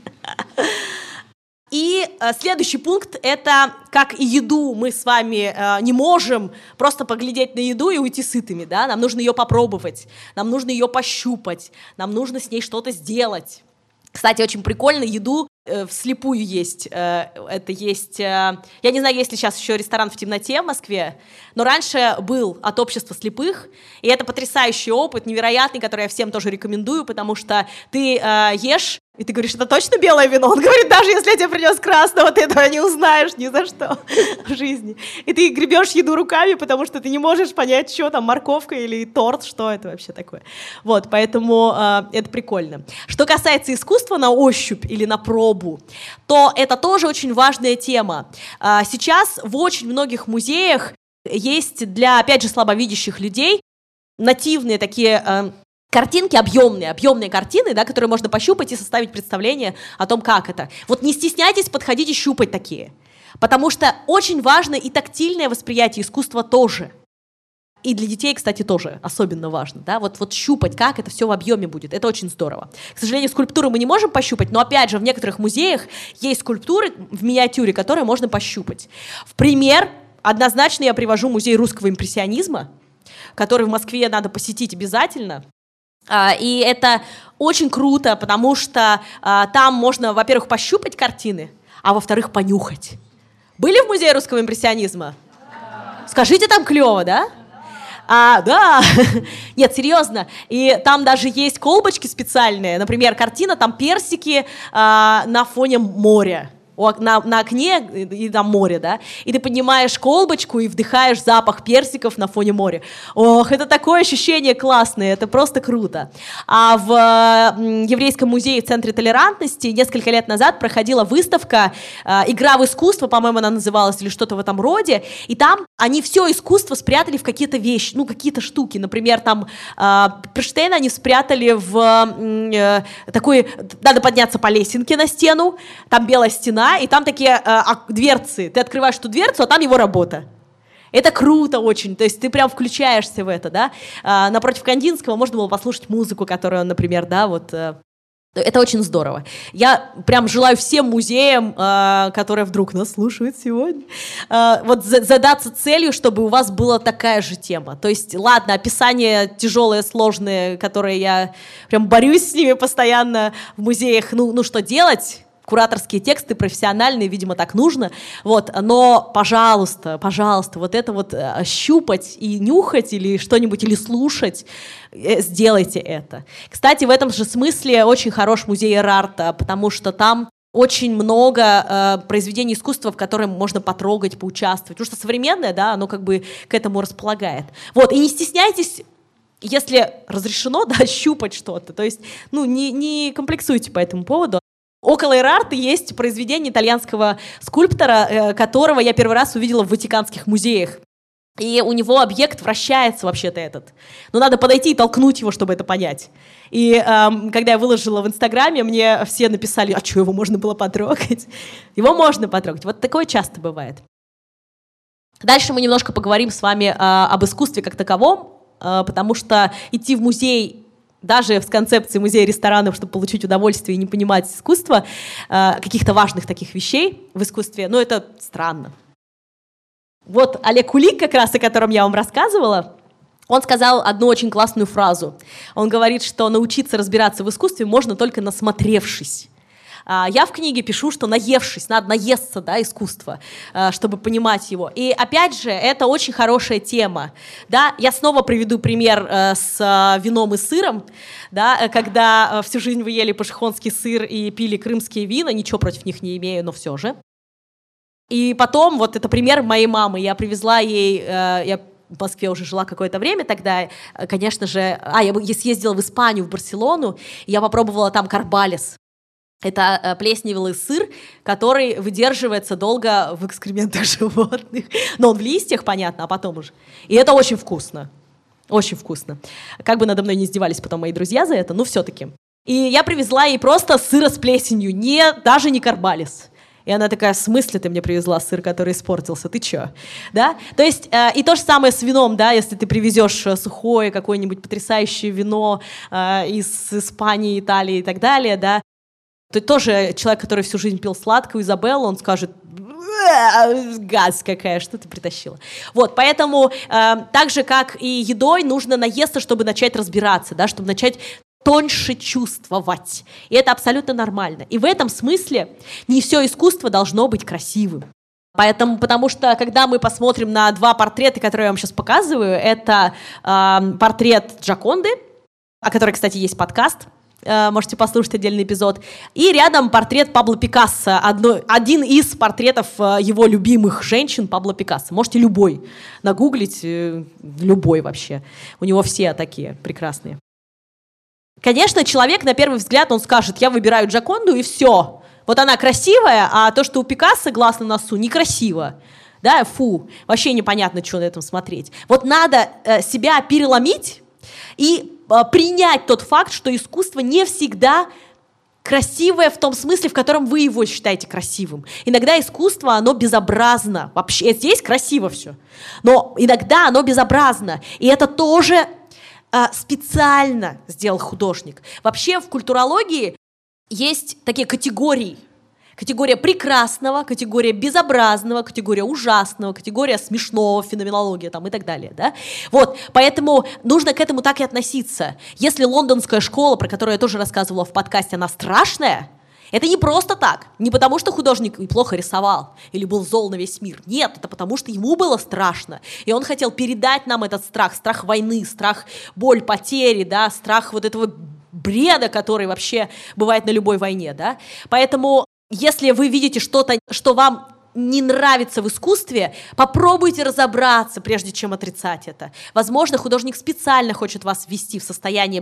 И э, следующий пункт — это как и еду мы с вами э, не можем просто поглядеть на еду и уйти сытыми, да, нам нужно ее попробовать, нам нужно ее пощупать, нам нужно с ней что-то сделать. Кстати, очень прикольно еду э, вслепую есть. Э, это есть... Э, я не знаю, есть ли сейчас еще ресторан в темноте в Москве, но раньше был от общества слепых, и это потрясающий опыт, невероятный, который я всем тоже рекомендую, потому что ты ешь и ты говоришь, это точно белое вино? Он говорит, даже если я тебе принес красного, ты этого не узнаешь ни за что в жизни. И ты гребешь еду руками, потому что ты не можешь понять, что там, морковка или торт, что это вообще такое. Вот, поэтому э, это прикольно. Что касается искусства на ощупь или на пробу, то это тоже очень важная тема. Э, сейчас в очень многих музеях есть для, опять же, слабовидящих людей нативные такие э, картинки объемные, объемные картины, да, которые можно пощупать и составить представление о том, как это. Вот не стесняйтесь подходить и щупать такие, потому что очень важно и тактильное восприятие искусства тоже. И для детей, кстати, тоже особенно важно, да, вот, вот щупать, как это все в объеме будет, это очень здорово. К сожалению, скульптуры мы не можем пощупать, но опять же, в некоторых музеях есть скульптуры в миниатюре, которые можно пощупать. В пример однозначно я привожу музей русского импрессионизма, который в Москве надо посетить обязательно. А, и это очень круто, потому что а, там можно, во-первых, пощупать картины, а во-вторых, понюхать. Были в музее русского импрессионизма? Скажите, там клево, да? А, да, нет, серьезно. И там даже есть колбочки специальные. Например, картина, там персики а, на фоне моря на, на окне и там море, да, и ты поднимаешь колбочку и вдыхаешь запах персиков на фоне моря. Ох, это такое ощущение классное, это просто круто. А в Еврейском музее в Центре толерантности несколько лет назад проходила выставка э, «Игра в искусство», по-моему, она называлась, или что-то в этом роде, и там они все искусство спрятали в какие-то вещи, ну, какие-то штуки. Например, там э, Перштейна они спрятали в э, такой, надо подняться по лесенке на стену, там белая стена, да, и там такие э, дверцы. Ты открываешь эту дверцу, а там его работа. Это круто очень, то есть ты прям включаешься в это, да. А, напротив Кандинского можно было послушать музыку, которую он, например, да, вот э, это очень здорово. Я прям желаю всем музеям, э, которые вдруг нас слушают сегодня, э, вот задаться целью, чтобы у вас была такая же тема. То есть, ладно, описание тяжелые, сложные, которые я прям борюсь с ними постоянно в музеях. Ну, ну что делать? Кураторские тексты профессиональные, видимо, так нужно, вот, но, пожалуйста, пожалуйста, вот это вот э, щупать и нюхать или что-нибудь, или слушать, э, сделайте это. Кстати, в этом же смысле очень хорош музей Эрарта, потому что там очень много э, произведений искусства, в котором можно потрогать, поучаствовать. Потому что современное, да, оно как бы к этому располагает. Вот, и не стесняйтесь если разрешено, да, щупать что-то. То есть, ну, не, не комплексуйте по этому поводу. Около Эрарта есть произведение итальянского скульптора, э, которого я первый раз увидела в Ватиканских музеях. И у него объект вращается вообще-то этот. Но надо подойти и толкнуть его, чтобы это понять. И эм, когда я выложила в Инстаграме, мне все написали, а что, его можно было потрогать? Его можно потрогать. Вот такое часто бывает. Дальше мы немножко поговорим с вами э, об искусстве как таковом, э, потому что идти в музей даже с концепцией музея ресторанов, чтобы получить удовольствие и не понимать искусство, э, каких-то важных таких вещей в искусстве, ну, это странно. Вот Олег Кулик, как раз о котором я вам рассказывала, он сказал одну очень классную фразу. Он говорит, что научиться разбираться в искусстве можно только насмотревшись. А, я в книге пишу, что наевшись, надо наесться, да, искусства, а, чтобы понимать его. И опять же, это очень хорошая тема, да. Я снова приведу пример э, с а, вином и сыром, да, когда всю жизнь вы ели пашихонский сыр и пили крымские вина, ничего против них не имею, но все же. И потом, вот это пример моей мамы, я привезла ей, э, я в Москве уже жила какое-то время тогда, конечно же, а, я съездила в Испанию, в Барселону, и я попробовала там карбалес. Это э, плесневелый сыр, который выдерживается долго в экскрементах животных. Но он в листьях, понятно, а потом уже. И это очень вкусно. Очень вкусно. Как бы надо мной не издевались потом мои друзья за это, но все-таки. И я привезла ей просто сыра с плесенью, не, даже не карбалис. И она такая, в смысле ты мне привезла сыр, который испортился? Ты чё? Да? То есть, э, и то же самое с вином, да, если ты привезешь э, сухое какое-нибудь потрясающее вино э, из Испании, Италии и так далее, да, то тоже человек, который всю жизнь пил сладкую Изабеллу, он скажет, газ какая, что ты притащила. Вот, поэтому э, так же, как и едой, нужно наесться, чтобы начать разбираться, да, чтобы начать тоньше чувствовать. И это абсолютно нормально. И в этом смысле не все искусство должно быть красивым. Поэтому, потому что, когда мы посмотрим на два портрета, которые я вам сейчас показываю, это э, портрет Джаконды, о которой, кстати, есть подкаст, э, можете послушать отдельный эпизод, и рядом портрет Пабло Пикассо, одно, один из портретов э, его любимых женщин Пабло Пикассо. Можете любой нагуглить, э, любой вообще. У него все такие прекрасные. Конечно, человек на первый взгляд, он скажет, я выбираю Джаконду, и все. Вот она красивая, а то, что у Пикассо глаз на носу, некрасиво. Да, фу, вообще непонятно, что на этом смотреть. Вот надо э, себя переломить и э, принять тот факт, что искусство не всегда красивое в том смысле, в котором вы его считаете красивым. Иногда искусство, оно безобразно. Вообще, здесь красиво все. Но иногда оно безобразно. И это тоже э, специально сделал художник. Вообще в культурологии есть такие категории. Категория прекрасного, категория безобразного, категория ужасного, категория смешного, феноменология там и так далее, да? Вот, поэтому нужно к этому так и относиться. Если лондонская школа, про которую я тоже рассказывала в подкасте, она страшная, это не просто так, не потому что художник плохо рисовал или был зол на весь мир. Нет, это потому что ему было страшно. И он хотел передать нам этот страх, страх войны, страх боль потери, да, страх вот этого бреда, который вообще бывает на любой войне, да. Поэтому, если вы видите что-то, что вам не нравится в искусстве, попробуйте разобраться, прежде чем отрицать это. Возможно, художник специально хочет вас ввести в состояние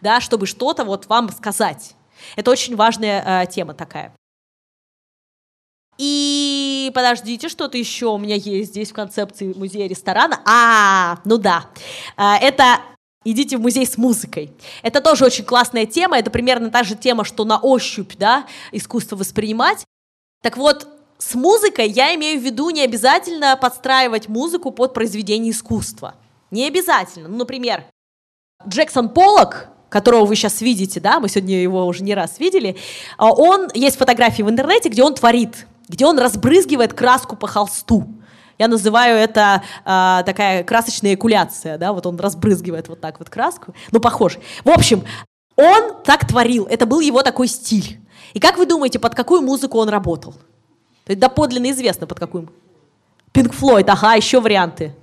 да, чтобы что-то вот вам сказать. Это очень важная э, тема такая. И подождите, что-то еще у меня есть здесь в концепции музея ресторана. А, ну да, э, это Идите в музей с музыкой. Это тоже очень классная тема. Это примерно та же тема, что на ощупь, да, искусство воспринимать. Так вот, с музыкой я имею в виду не обязательно подстраивать музыку под произведение искусства. Не обязательно. Ну, например, Джексон Поллок, которого вы сейчас видите, да, мы сегодня его уже не раз видели, а, он, есть фотографии в интернете, где он творит, где он разбрызгивает краску по холсту. Я называю это э, такая красочная экуляция, да, вот он разбрызгивает вот так вот краску, ну, похож. В общем, он так творил, это был его такой стиль. И как вы думаете, под какую музыку он работал? То есть доподлинно известно, под какую. Пинк Флойд, ага, еще варианты.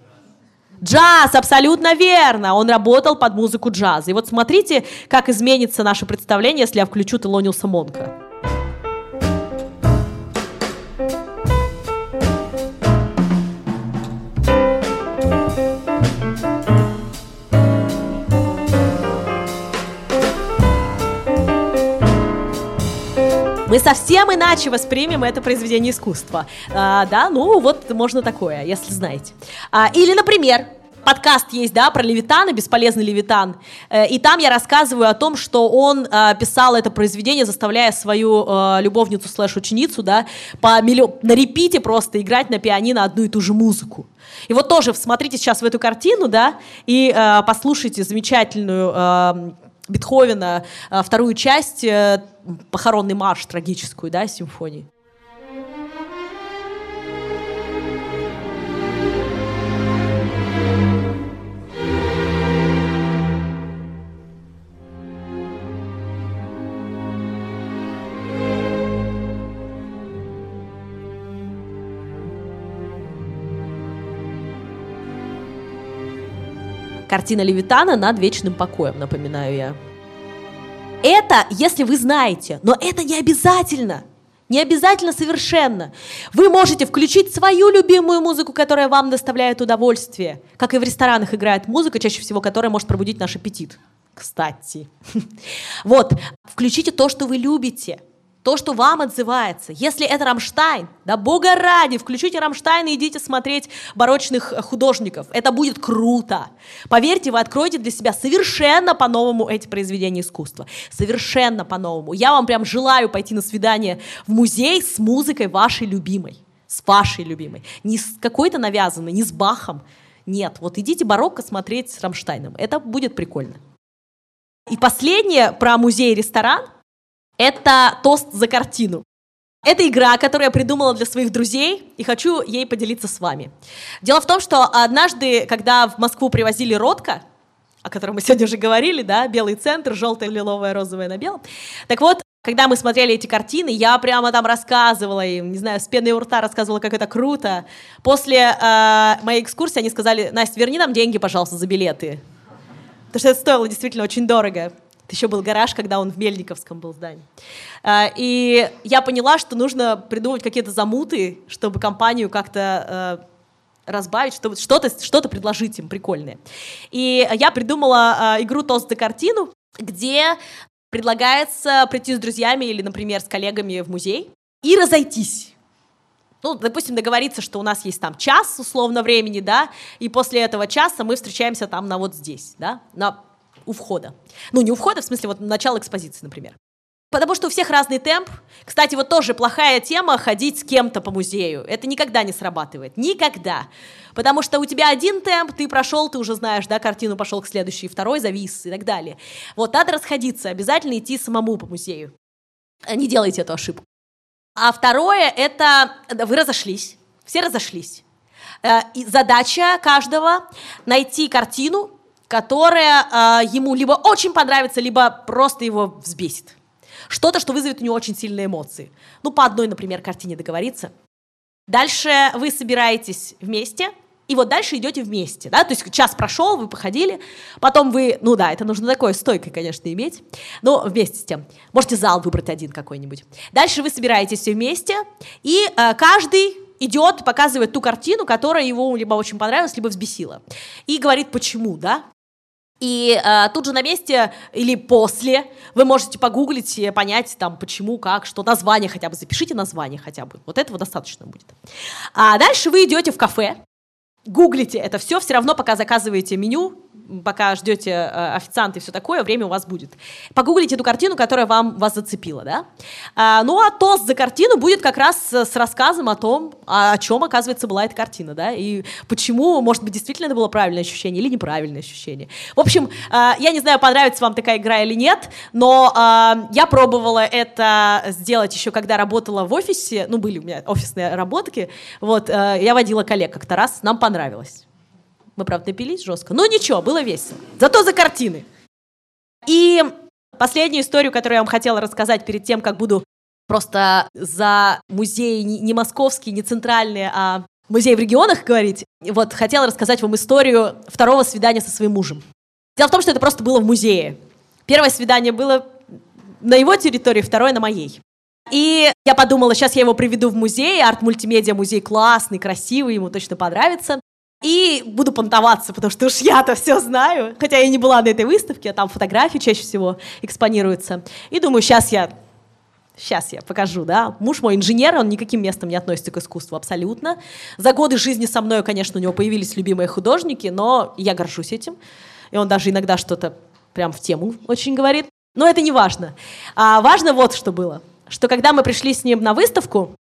Джаз, абсолютно верно. Он работал под музыку джаза. И вот смотрите, как изменится наше представление, если я включу Телониуса Монка. Мы совсем иначе воспримем это произведение искусства. А, да, ну вот можно такое, если знаете. А, или, например, подкаст есть, да, про Левитана, бесполезный Левитан. Э, и там я рассказываю о том, что он э, писал это произведение, заставляя свою э, любовницу слэш-ученицу, да, по миллион, на репите просто играть на пианино одну и ту же музыку. И вот тоже смотрите сейчас в эту картину, да, и э, послушайте замечательную э, Бетховена, э, вторую часть, э, похоронный марш трагическую, да, симфонии. Картина Левитана над вечным покоем, напоминаю я. Это, если вы знаете, но это не обязательно. Не обязательно совершенно. Вы можете включить свою любимую музыку, которая вам доставляет удовольствие. Как и в ресторанах играет музыка, чаще всего которая может пробудить наш аппетит. Кстати. Вот, включите то, что вы любите то, что вам отзывается. Если это Рамштайн, да бога ради, включите Рамштайн и идите смотреть барочных художников. Это будет круто. Поверьте, вы откроете для себя совершенно по-новому эти произведения искусства. Совершенно по-новому. Я вам прям желаю пойти на свидание в музей с музыкой вашей любимой. С вашей любимой. Не с какой-то навязанной, не с Бахом. Нет, вот идите барокко смотреть с Рамштайном. Это будет прикольно. И последнее про музей-ресторан – это тост за картину. Это игра, которую я придумала для своих друзей, и хочу ей поделиться с вами. Дело в том, что однажды, когда в Москву привозили Ротко, о котором мы сегодня уже говорили, да, белый центр, желтое, лиловое, розовое на белом. Так вот, когда мы смотрели эти картины, я прямо там рассказывала им, не знаю, с пеной у рта рассказывала, как это круто. После э, моей экскурсии они сказали, Настя, верни нам деньги, пожалуйста, за билеты. Потому что это стоило действительно очень дорого. Это еще был гараж, когда он в Мельниковском был здании. Э, и я поняла, что нужно придумать какие-то замуты, чтобы компанию как-то э, разбавить, чтобы что-то что предложить им прикольное. И я придумала э, игру «Тост за картину», где предлагается прийти с друзьями или, например, с коллегами в музей и разойтись. Ну, допустим, договориться, что у нас есть там час условно времени, да, и после этого часа мы встречаемся там на вот здесь, да, на, у входа. Ну, не у входа, в смысле, вот начало экспозиции, например. Потому что у всех разный темп. Кстати, вот тоже плохая тема ходить с кем-то по музею. Это никогда не срабатывает. Никогда. Потому что у тебя один темп, ты прошел, ты уже знаешь, да, картину пошел к следующей, второй завис и так далее. Вот надо расходиться, обязательно идти самому по музею. Не делайте эту ошибку. А второе, это вы разошлись, все разошлись. Э, и задача каждого найти картину, которая э, ему либо очень понравится, либо просто его взбесит. Что-то, что вызовет у него очень сильные эмоции. Ну, по одной, например, картине договориться. Дальше вы собираетесь вместе, и вот дальше идете вместе, да, то есть час прошел, вы походили, потом вы, ну да, это нужно такое стойкое, конечно, иметь, но вместе с тем, можете зал выбрать один какой-нибудь. Дальше вы собираетесь все вместе, и э, каждый идет, показывает ту картину, которая его либо очень понравилась, либо взбесила, и говорит, почему, да, и э, тут же на месте или после вы можете погуглить понять, там, почему, как, что, название хотя бы, запишите название хотя бы. Вот этого достаточно будет. А дальше вы идете в кафе, гуглите это все, все равно пока заказываете меню, пока ждете э, официанта и все такое, время у вас будет. Погуглите эту картину, которая вам, вас зацепила, да? А, ну, а тост за картину будет как раз с рассказом о том, о чем, оказывается, была эта картина, да, и почему, может быть, действительно это было правильное ощущение или неправильное ощущение. В общем, э, я не знаю, понравится вам такая игра или нет, но э, я пробовала это сделать еще, когда работала в офисе, ну, были у меня офисные работки, вот, э, я водила коллег как-то раз, нам понравилось. Мы, правда, напились жестко. Но ничего, было весело. Зато за картины. И последнюю историю, которую я вам хотела рассказать перед тем, как буду просто за музей не московский, не центральный, а музей в регионах говорить, вот хотела рассказать вам историю второго свидания со своим мужем. Дело в том, что это просто было в музее. Первое свидание было на его территории, второе на моей. И я подумала, сейчас я его приведу в музей, арт-мультимедиа музей классный, красивый, ему точно понравится. И буду понтоваться, потому что уж я-то все знаю. Хотя я не была на этой выставке, а там фотографии чаще всего экспонируются. И думаю, сейчас я Сейчас я покажу, да. Муж мой инженер, он никаким местом не относится к искусству абсолютно. За годы жизни со мной, конечно, у него появились любимые художники, но я горжусь этим. И он даже иногда что-то прям в тему очень говорит. Но это не важно. А важно вот что было. Что когда мы пришли с ним на выставку,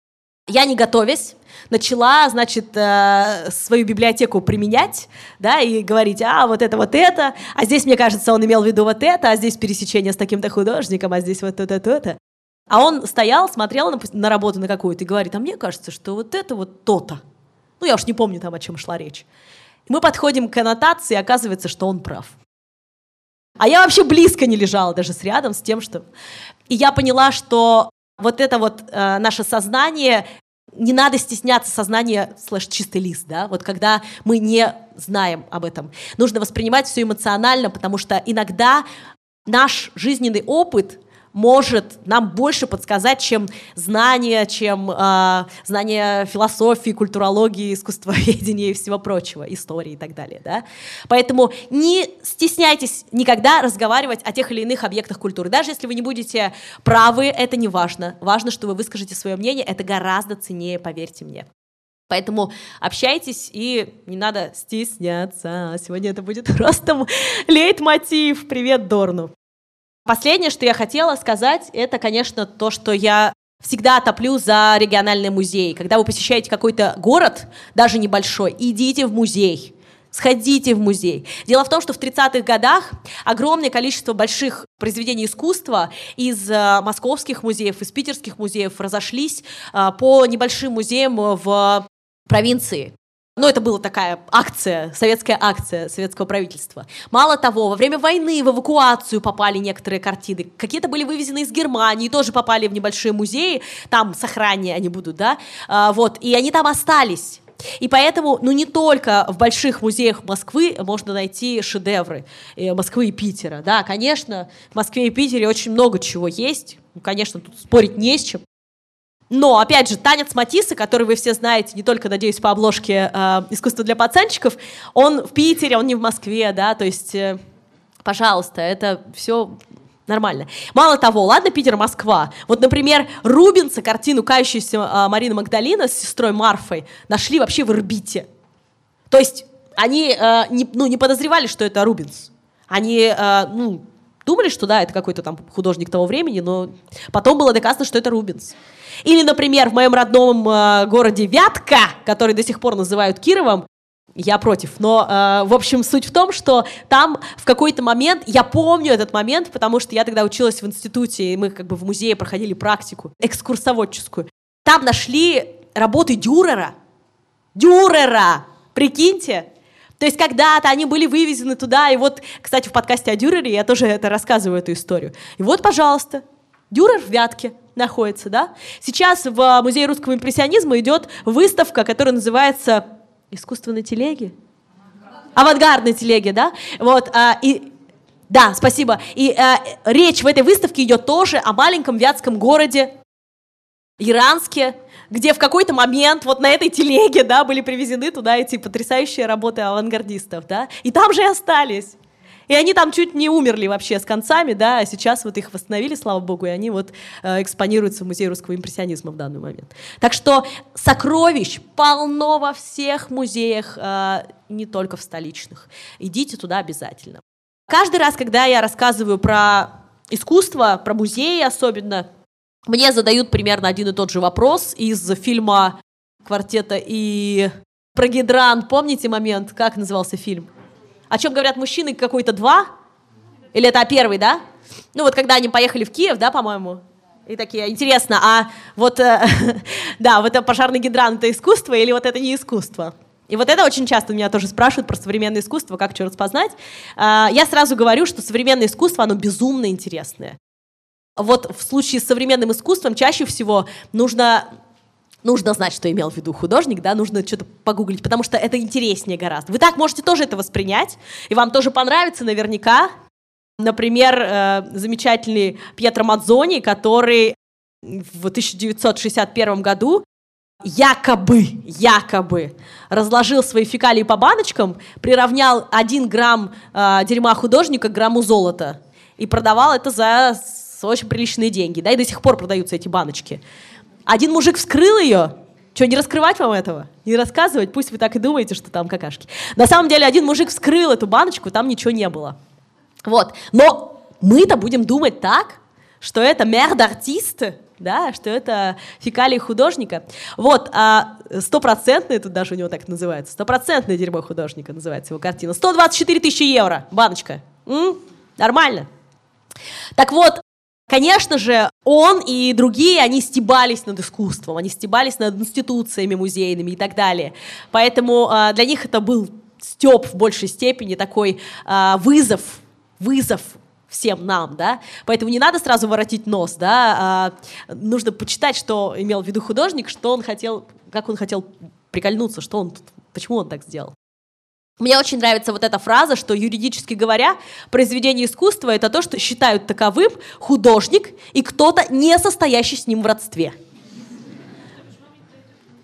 я не готовясь, начала, значит, э, свою библиотеку применять, да, и говорить, а, вот это, вот это, а здесь, мне кажется, он имел в виду вот это, а здесь пересечение с таким-то художником, а здесь вот это, то это. А он стоял, смотрел на, на работу на какую-то и говорит, а мне кажется, что вот это вот то-то. Ну, я уж не помню там, о чем шла речь. Мы подходим к аннотации, и оказывается, что он прав. А я вообще близко не лежала даже с рядом с тем, что... И я поняла, что вот это вот э, наше сознание, не надо стесняться сознания слэш чистый лист, да, вот когда мы не знаем об этом. Нужно воспринимать все эмоционально, потому что иногда наш жизненный опыт может нам больше подсказать, чем знания, чем э, знания философии, культурологии, искусствоведения и всего прочего, истории и так далее. Да? Поэтому не стесняйтесь никогда разговаривать о тех или иных объектах культуры. Даже если вы не будете правы, это не важно. Важно, что вы выскажете свое мнение, это гораздо ценнее, поверьте мне. Поэтому общайтесь и не надо стесняться. Сегодня это будет просто лейтмотив. Привет, Дорну. Последнее, что я хотела сказать, это, конечно, то, что я всегда топлю за региональные музеи. Когда вы посещаете какой-то город, даже небольшой, идите в музей. Сходите в музей. Дело в том, что в 30-х годах огромное количество больших произведений искусства из э, московских музеев, из питерских музеев разошлись э, по небольшим музеям в провинции. Ну, это была такая акция, советская акция советского правительства. Мало того, во время войны в эвакуацию попали некоторые картины. Какие-то были вывезены из Германии, тоже попали в небольшие музеи, там с охране они будут, да, а, вот, и они там остались. И поэтому, ну не только в больших музеях Москвы можно найти шедевры э, Москвы и Питера, да, конечно, в Москве и Питере очень много чего есть, ну, конечно, тут спорить не с чем, но, опять же, танец Матисса, который вы все знаете, не только, надеюсь, по обложке э, «Искусство для пацанчиков», он в Питере, он не в Москве, да, то есть, э, пожалуйста, это все нормально. Мало того, ладно, Питер, Москва. Вот, например, Рубинса, картину «Кающаяся э, Марина Магдалина» с сестрой Марфой нашли вообще в Ирбите. То есть они э, не, ну, не подозревали, что это Рубинс. Они, э, ну, думали, что да, это какой-то там художник того времени, но потом было доказано, что это Рубинс. Или, например, в моем родном э, городе Вятка, который до сих пор называют Кировом, я против. Но, э, в общем, суть в том, что там в какой-то момент, я помню этот момент, потому что я тогда училась в институте, и мы как бы в музее проходили практику экскурсоводческую. Там нашли работы Дюрера. Дюрера! Прикиньте! То есть когда-то они были вывезены туда, и вот, кстати, в подкасте о Дюрере я тоже это рассказываю, эту историю. И вот, пожалуйста, Дюрер в Вятке находится, да? Сейчас в Музее русского импрессионизма идет выставка, которая называется «Искусство на телеге». Авангардной телеге, да? Вот, а, и да, спасибо. И э, речь в этой выставке идет тоже о маленьком вятском городе Иранске, где в какой-то момент вот на этой телеге, да, были привезены туда эти потрясающие работы авангардистов, да, и там же и остались. И они там чуть не умерли вообще с концами, да, а сейчас вот их восстановили, слава богу, и они вот э, экспонируются в Музее русского импрессионизма в данный момент. Так что сокровищ полно во всех музеях, э, не только в столичных. Идите туда обязательно. Каждый раз, когда я рассказываю про искусство, про музеи особенно, мне задают примерно один и тот же вопрос из фильма «Квартета» и про Гидран. Помните момент, как назывался фильм? О чем говорят мужчины какой-то два? Или это первый, да? Ну вот когда они поехали в Киев, да, по-моему? И такие, интересно, а вот, э, да, вот это пожарный гидрант, это искусство или вот это не искусство? И вот это очень часто меня тоже спрашивают про современное искусство, как что распознать. Э, я сразу говорю, что современное искусство, оно безумно интересное. Вот в случае с современным искусством чаще всего нужно нужно знать, что имел в виду художник, да, нужно что-то погуглить, потому что это интереснее гораздо. Вы так можете тоже это воспринять, и вам тоже понравится наверняка. Например, э, замечательный Пьетро Мадзони, который в 1961 году якобы, якобы разложил свои фекалии по баночкам, приравнял 1 грамм э, дерьма художника к грамму золота и продавал это за очень приличные деньги, да, и до сих пор продаются эти баночки. Один мужик вскрыл ее, что, не раскрывать вам этого? Не рассказывать? Пусть вы так и думаете, что там какашки. На самом деле, один мужик вскрыл эту баночку, там ничего не было. Вот. Но мы-то будем думать так, что это мерд артист, да, что это фекалии художника. Вот, а стопроцентный, тут даже у него так называется, стопроцентное дерьмо художника называется его картина. 124 тысячи евро, баночка. М? Нормально. Так вот, Конечно же, он и другие, они стебались над искусством, они стебались над институциями музейными и так далее. Поэтому э, для них это был степ в большей степени, такой э, вызов, вызов всем нам, да, поэтому не надо сразу воротить нос, да, а нужно почитать, что имел в виду художник, что он хотел, как он хотел прикольнуться, что он, почему он так сделал. Мне очень нравится вот эта фраза, что юридически говоря, произведение искусства — это то, что считают таковым художник и кто-то, не состоящий с ним в родстве.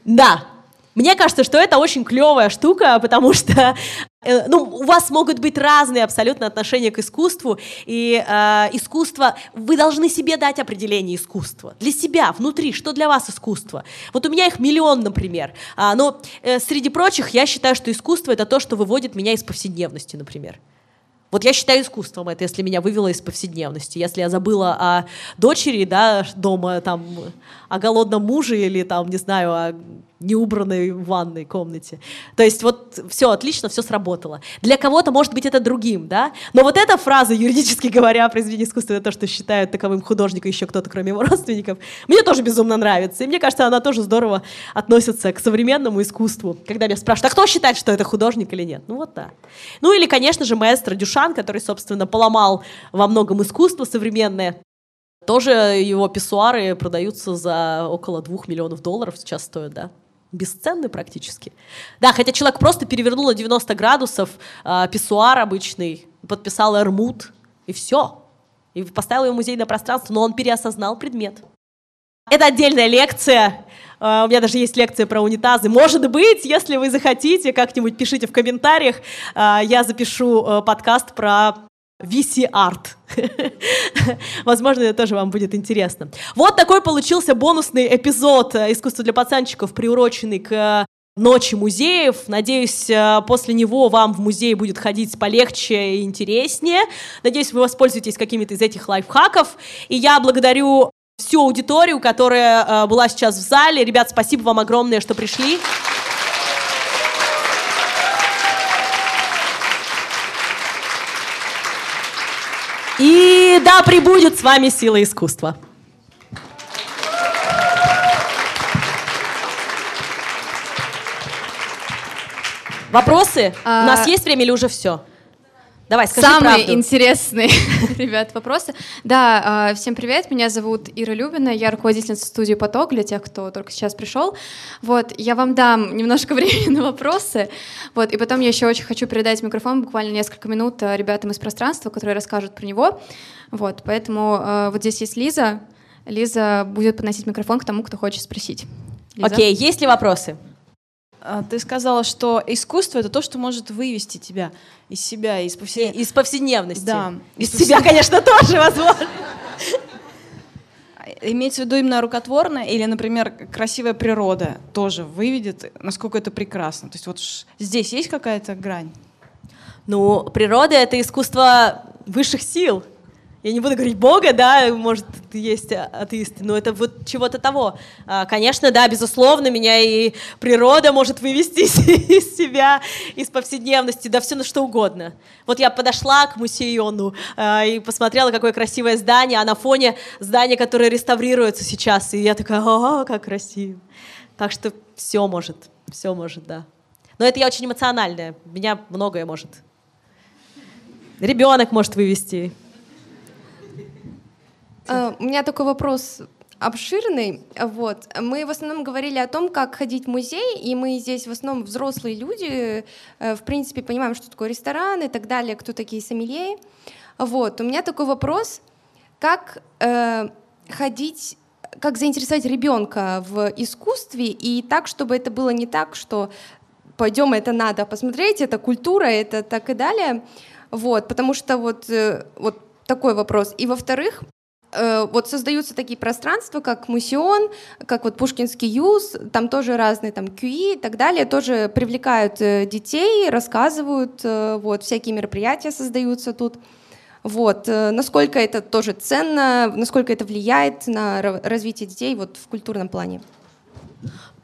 Да, мне кажется, что это очень клевая штука, потому что э, ну, у вас могут быть разные абсолютно отношения к искусству, и э, искусство, вы должны себе дать определение искусства. Для себя, внутри, что для вас искусство. Вот у меня их миллион, например. А, но э, среди прочих я считаю, что искусство — это то, что выводит меня из повседневности, например. Вот я считаю искусством это, если меня вывело из повседневности. Если я забыла о дочери, да, дома, там, о голодном муже или, там, не знаю, о неубранной ванной комнате. То есть вот все отлично, все сработало. Для кого-то, может быть, это другим, да? Но вот эта фраза, юридически говоря, произведение искусства, это то, что считают таковым художника еще кто-то, кроме его родственников, мне тоже безумно нравится. И мне кажется, она тоже здорово относится к современному искусству. Когда меня спрашивают, а кто считает, что это художник или нет? Ну вот да. Ну или, конечно же, маэстро Дюшан, который, собственно, поломал во многом искусство современное. Тоже его писсуары продаются за около двух миллионов долларов сейчас стоят, да? бесценный практически. Да, хотя человек просто перевернул на 90 градусов э, писсуар обычный, подписал Эрмут, и все. И поставил его в музейное пространство, но он переосознал предмет. Это отдельная лекция. Uh, у меня даже есть лекция про унитазы. Может быть, если вы захотите, как-нибудь пишите в комментариях, uh, я запишу uh, подкаст про VC-арт. Возможно, это тоже вам будет интересно. Вот такой получился бонусный эпизод э, «Искусство для пацанчиков», приуроченный к э, Ночи музеев. Надеюсь, э, после него вам в музей будет ходить полегче и интереснее. Надеюсь, вы воспользуетесь какими-то из этих лайфхаков. И я благодарю всю аудиторию, которая была сейчас в зале. Ребят, спасибо вам огромное, что пришли. И да, прибудет с вами сила искусства. Вопросы? А... У нас есть время или уже все? Давай, скажи Самые правду. интересные, ребят, вопросы. Да, всем привет, меня зовут Ира Любина, я руководительница студии «Поток», для тех, кто только сейчас пришел. Вот, я вам дам немножко времени на вопросы, вот, и потом я еще очень хочу передать микрофон буквально несколько минут э, ребятам из пространства, которые расскажут про него. Вот, поэтому э, вот здесь есть Лиза. Лиза будет подносить микрофон к тому, кто хочет спросить. Окей, okay, есть ли вопросы? А, ты сказала, что искусство это то, что может вывести тебя из себя, из, повсе... из повседневности. Да. Из, из себя, конечно, тоже возможно. Имеется в виду именно рукотворное или, например, красивая природа тоже выведет, насколько это прекрасно. То есть вот здесь есть какая-то грань? Ну, природа — это искусство высших сил я не буду говорить Бога, да, может, есть атеисты, но это вот чего-то того. А, конечно, да, безусловно, меня и природа может вывести из себя, из повседневности, да все на что угодно. Вот я подошла к музею а, и посмотрела, какое красивое здание, а на фоне здания, которое реставрируется сейчас, и я такая, о, как красиво. Так что все может, все может, да. Но это я очень эмоциональная, меня многое может. Ребенок может вывести, у меня такой вопрос обширный. Вот. Мы в основном говорили о том, как ходить в музей, и мы здесь в основном взрослые люди, э, в принципе, понимаем, что такое ресторан и так далее, кто такие сомелье. Вот. У меня такой вопрос, как э, ходить как заинтересовать ребенка в искусстве и так, чтобы это было не так, что пойдем, это надо посмотреть, это культура, это так и далее. Вот, потому что вот, э, вот такой вопрос. И во-вторых, Э, вот создаются такие пространства, как Мусион, как вот Пушкинский юз, там тоже разные, там QI и так далее, тоже привлекают э, детей, рассказывают, э, вот, всякие мероприятия создаются тут. Вот, насколько это тоже ценно, насколько это влияет на развитие детей вот в культурном плане.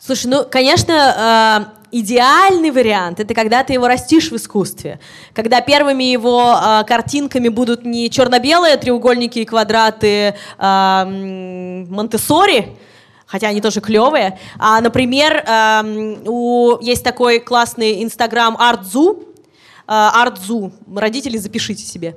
Слушай, ну, конечно, э, идеальный вариант это когда ты его растишь в искусстве, когда первыми его э, картинками будут не черно-белые треугольники и квадраты э, Монтессори, хотя они тоже клевые, а, например, э, у, есть такой классный инстаграм Артзу, Артзу, родители запишите себе,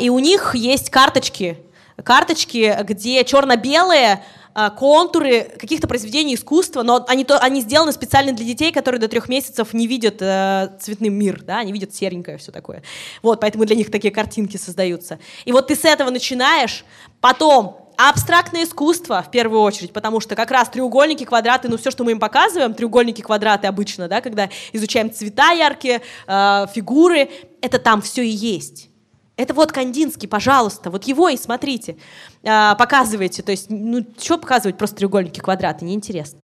и у них есть карточки, карточки, где черно-белые контуры каких-то произведений искусства, но они, то, они сделаны специально для детей, которые до трех месяцев не видят э, цветным мир, да, они видят серенькое все такое. Вот, поэтому для них такие картинки создаются. И вот ты с этого начинаешь, потом абстрактное искусство в первую очередь, потому что как раз треугольники, квадраты, ну все, что мы им показываем, треугольники, квадраты обычно, да, когда изучаем цвета яркие, э, фигуры, это там все и есть. Это вот Кандинский, пожалуйста, вот его и смотрите, а, показывайте. То есть, ну, что показывать, просто треугольники, квадраты, неинтересно.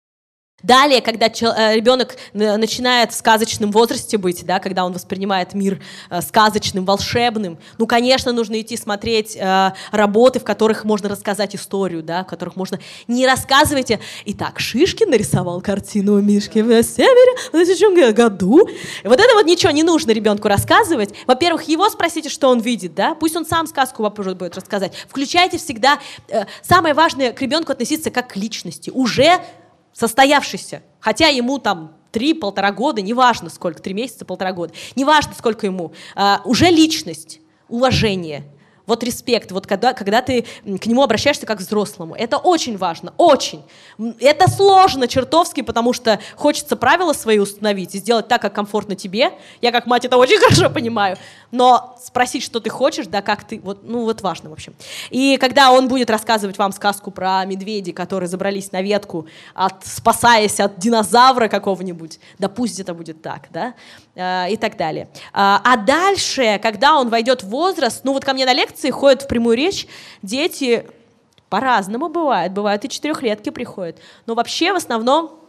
Далее, когда э, ребенок начинает в сказочном возрасте быть, да, когда он воспринимает мир э, сказочным, волшебным, ну, конечно, нужно идти смотреть э, работы, в которых можно рассказать историю, да, в которых можно... Не рассказывайте, итак, Шишкин нарисовал картину Мишки в севере в 2000 году. Вот это вот ничего не нужно ребенку рассказывать. Во-первых, его спросите, что он видит, да, пусть он сам сказку будет рассказать. Включайте всегда... Э, самое важное к ребенку относиться как к личности, уже состоявшийся, хотя ему там три-полтора года, неважно сколько, три месяца, полтора года, неважно сколько ему, а, уже личность, уважение – вот респект, вот когда, когда ты к нему обращаешься как к взрослому. Это очень важно, очень. Это сложно чертовски, потому что хочется правила свои установить и сделать так, как комфортно тебе. Я как мать это очень хорошо понимаю. Но спросить, что ты хочешь, да, как ты, вот, ну вот важно, в общем. И когда он будет рассказывать вам сказку про медведей, которые забрались на ветку, от, спасаясь от динозавра какого-нибудь, да пусть это будет так, да, э, и так далее. А, а дальше, когда он войдет в возраст, ну вот ко мне на лекции лекции ходят в прямую речь дети по-разному бывает. Бывают и четырехлетки приходят. Но вообще в основном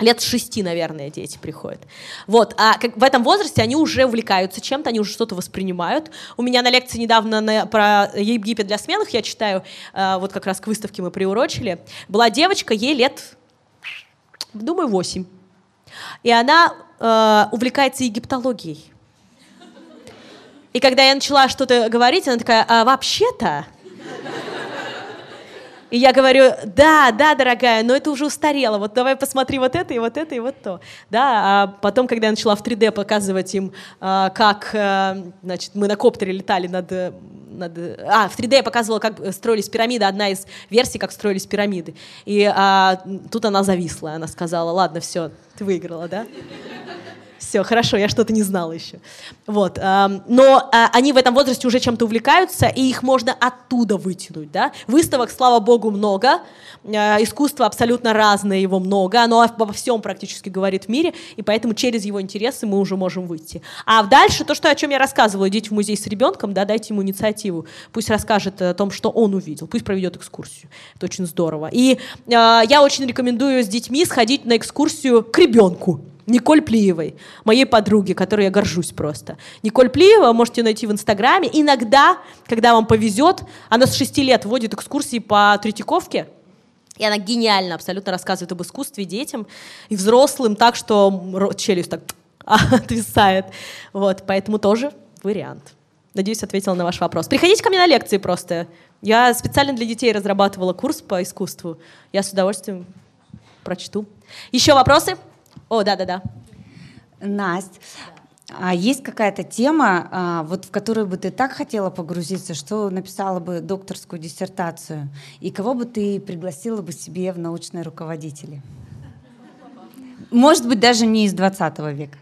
лет шести, наверное, дети приходят. Вот, а как, в этом возрасте они уже увлекаются чем-то, они уже что-то воспринимают. У меня на лекции недавно на, про Египет для смелых, я читаю, э, вот как раз к выставке мы приурочили, была девочка, ей лет, думаю, восемь. И она э, увлекается египтологией. И когда я начала что-то говорить, она такая, а вообще-то... И я говорю, да, да, дорогая, но это уже устарело. Вот давай посмотри вот это и вот это и вот то. Да, а потом, когда я начала в 3D показывать им, а, как, а, значит, мы на коптере летали над, над... А, в 3D я показывала, как строились пирамиды, одна из версий, как строились пирамиды. И а, тут она зависла, она сказала, ладно, все, ты выиграла, да? Все, хорошо, я что-то не знала еще. Вот. Но а, они в этом возрасте уже чем-то увлекаются, и их можно оттуда вытянуть. Да? Выставок, слава богу, много. А, искусство абсолютно разное, его много. Оно обо всем практически говорит в мире, и поэтому через его интересы мы уже можем выйти. А дальше то, что, о чем я рассказывала, идите в музей с ребенком, да, дайте ему инициативу. Пусть расскажет о том, что он увидел, пусть проведет экскурсию. Это очень здорово. И э, я очень рекомендую с детьми сходить на экскурсию к ребенку. Николь Плиевой, моей подруге, которой я горжусь просто. Николь Плиева можете найти в Инстаграме. Иногда, когда вам повезет, она с 6 лет водит экскурсии по Третьяковке, и она гениально абсолютно рассказывает об искусстве детям и взрослым так, что челюсть так отвисает. Вот, поэтому тоже вариант. Надеюсь, ответила на ваш вопрос. Приходите ко мне на лекции просто. Я специально для детей разрабатывала курс по искусству. Я с удовольствием прочту. Еще вопросы? О, да-да-да. Настя, а есть какая-то тема, а, вот в которую бы ты так хотела погрузиться, что написала бы докторскую диссертацию, и кого бы ты пригласила бы себе в научные руководители? Может быть, даже не из 20 века.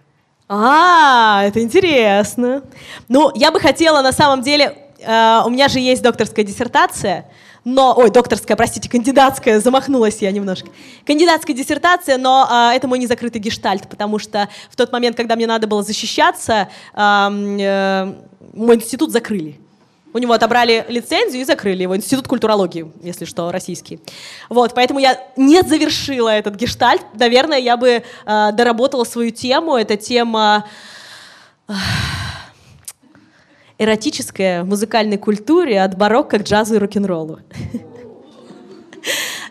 А, это интересно. Ну, я бы хотела, на самом деле, э, у меня же есть докторская диссертация, но, ой, докторская, простите, кандидатская, замахнулась я немножко. Кандидатская диссертация, но э, это мой незакрытый гештальт, потому что в тот момент, когда мне надо было защищаться, э, э, мой институт закрыли. У него отобрали лицензию и закрыли его. Институт культурологии, если что, российский. Вот, поэтому я не завершила этот гештальт. Наверное, я бы э, доработала свою тему. Это тема... Э, эротическое в музыкальной культуре от барокко к джазу и рок-н-роллу.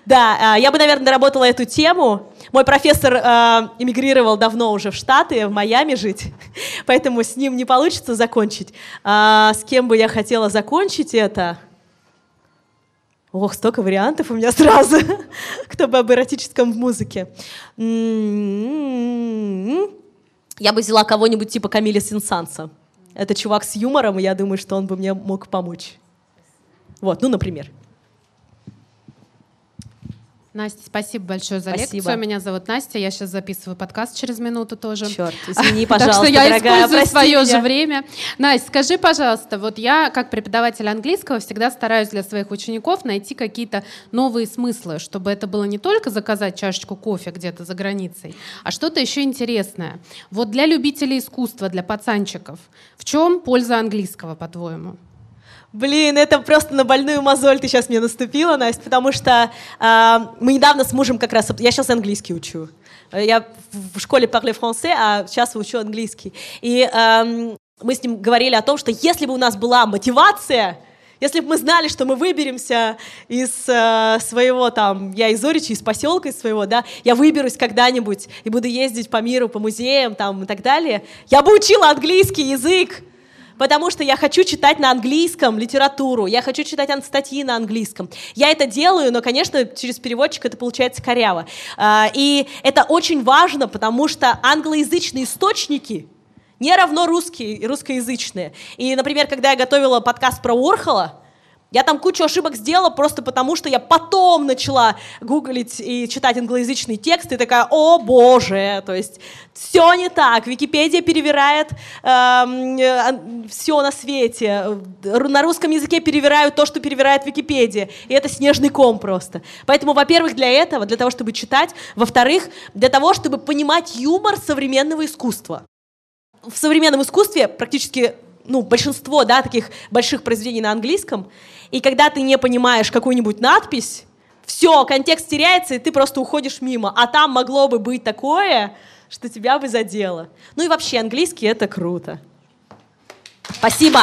Да, а, я бы, наверное, доработала эту тему. Мой профессор э, эмигрировал давно уже в Штаты, в Майами жить, поэтому с ним не получится закончить. А с кем бы я хотела закончить это? Ох, столько вариантов у меня сразу. Кто бы об эротическом в музыке. Я бы взяла кого-нибудь типа Камиля Синсанса. Это чувак с юмором, и я думаю, что он бы мне мог помочь. Вот, ну, например. Настя, спасибо большое за спасибо. лекцию. Меня зовут Настя, я сейчас записываю подкаст через минуту тоже. Черт, извини, пожалуйста, Так что я дорогая, использую свое меня. же время. Настя, скажи, пожалуйста, вот я как преподаватель английского всегда стараюсь для своих учеников найти какие-то новые смыслы, чтобы это было не только заказать чашечку кофе где-то за границей, а что-то еще интересное. Вот для любителей искусства, для пацанчиков, в чем польза английского, по-твоему? Блин, это просто на больную мозоль ты сейчас мне наступила, Настя, потому что э, мы недавно с мужем как раз... Я сейчас английский учу. Я в школе parle français, а сейчас учу английский. И э, мы с ним говорили о том, что если бы у нас была мотивация, если бы мы знали, что мы выберемся из э, своего там, я из Оричи, из поселка из своего, да, я выберусь когда-нибудь и буду ездить по миру, по музеям там и так далее, я бы учила английский язык, потому что я хочу читать на английском литературу, я хочу читать статьи на английском. Я это делаю, но, конечно, через переводчик это получается коряво. Э, и это очень важно, потому что англоязычные источники — не равно русские и русскоязычные. И, например, когда я готовила подкаст про Орхола, я там кучу ошибок сделала просто потому, что я потом начала гуглить и читать англоязычные тексты, и такая, о боже, то есть все не так, Википедия перевирает эм, все на свете, на русском языке перевирают то, что перевирает Википедия, и это снежный ком просто. Поэтому, во-первых, для этого, для того, чтобы читать, во-вторых, для того, чтобы понимать юмор современного искусства. В современном искусстве практически ну, большинство да, таких больших произведений на английском, и когда ты не понимаешь какую-нибудь надпись, все, контекст теряется, и ты просто уходишь мимо. А там могло бы быть такое, что тебя бы задело. Ну и вообще, английский — это круто. Спасибо.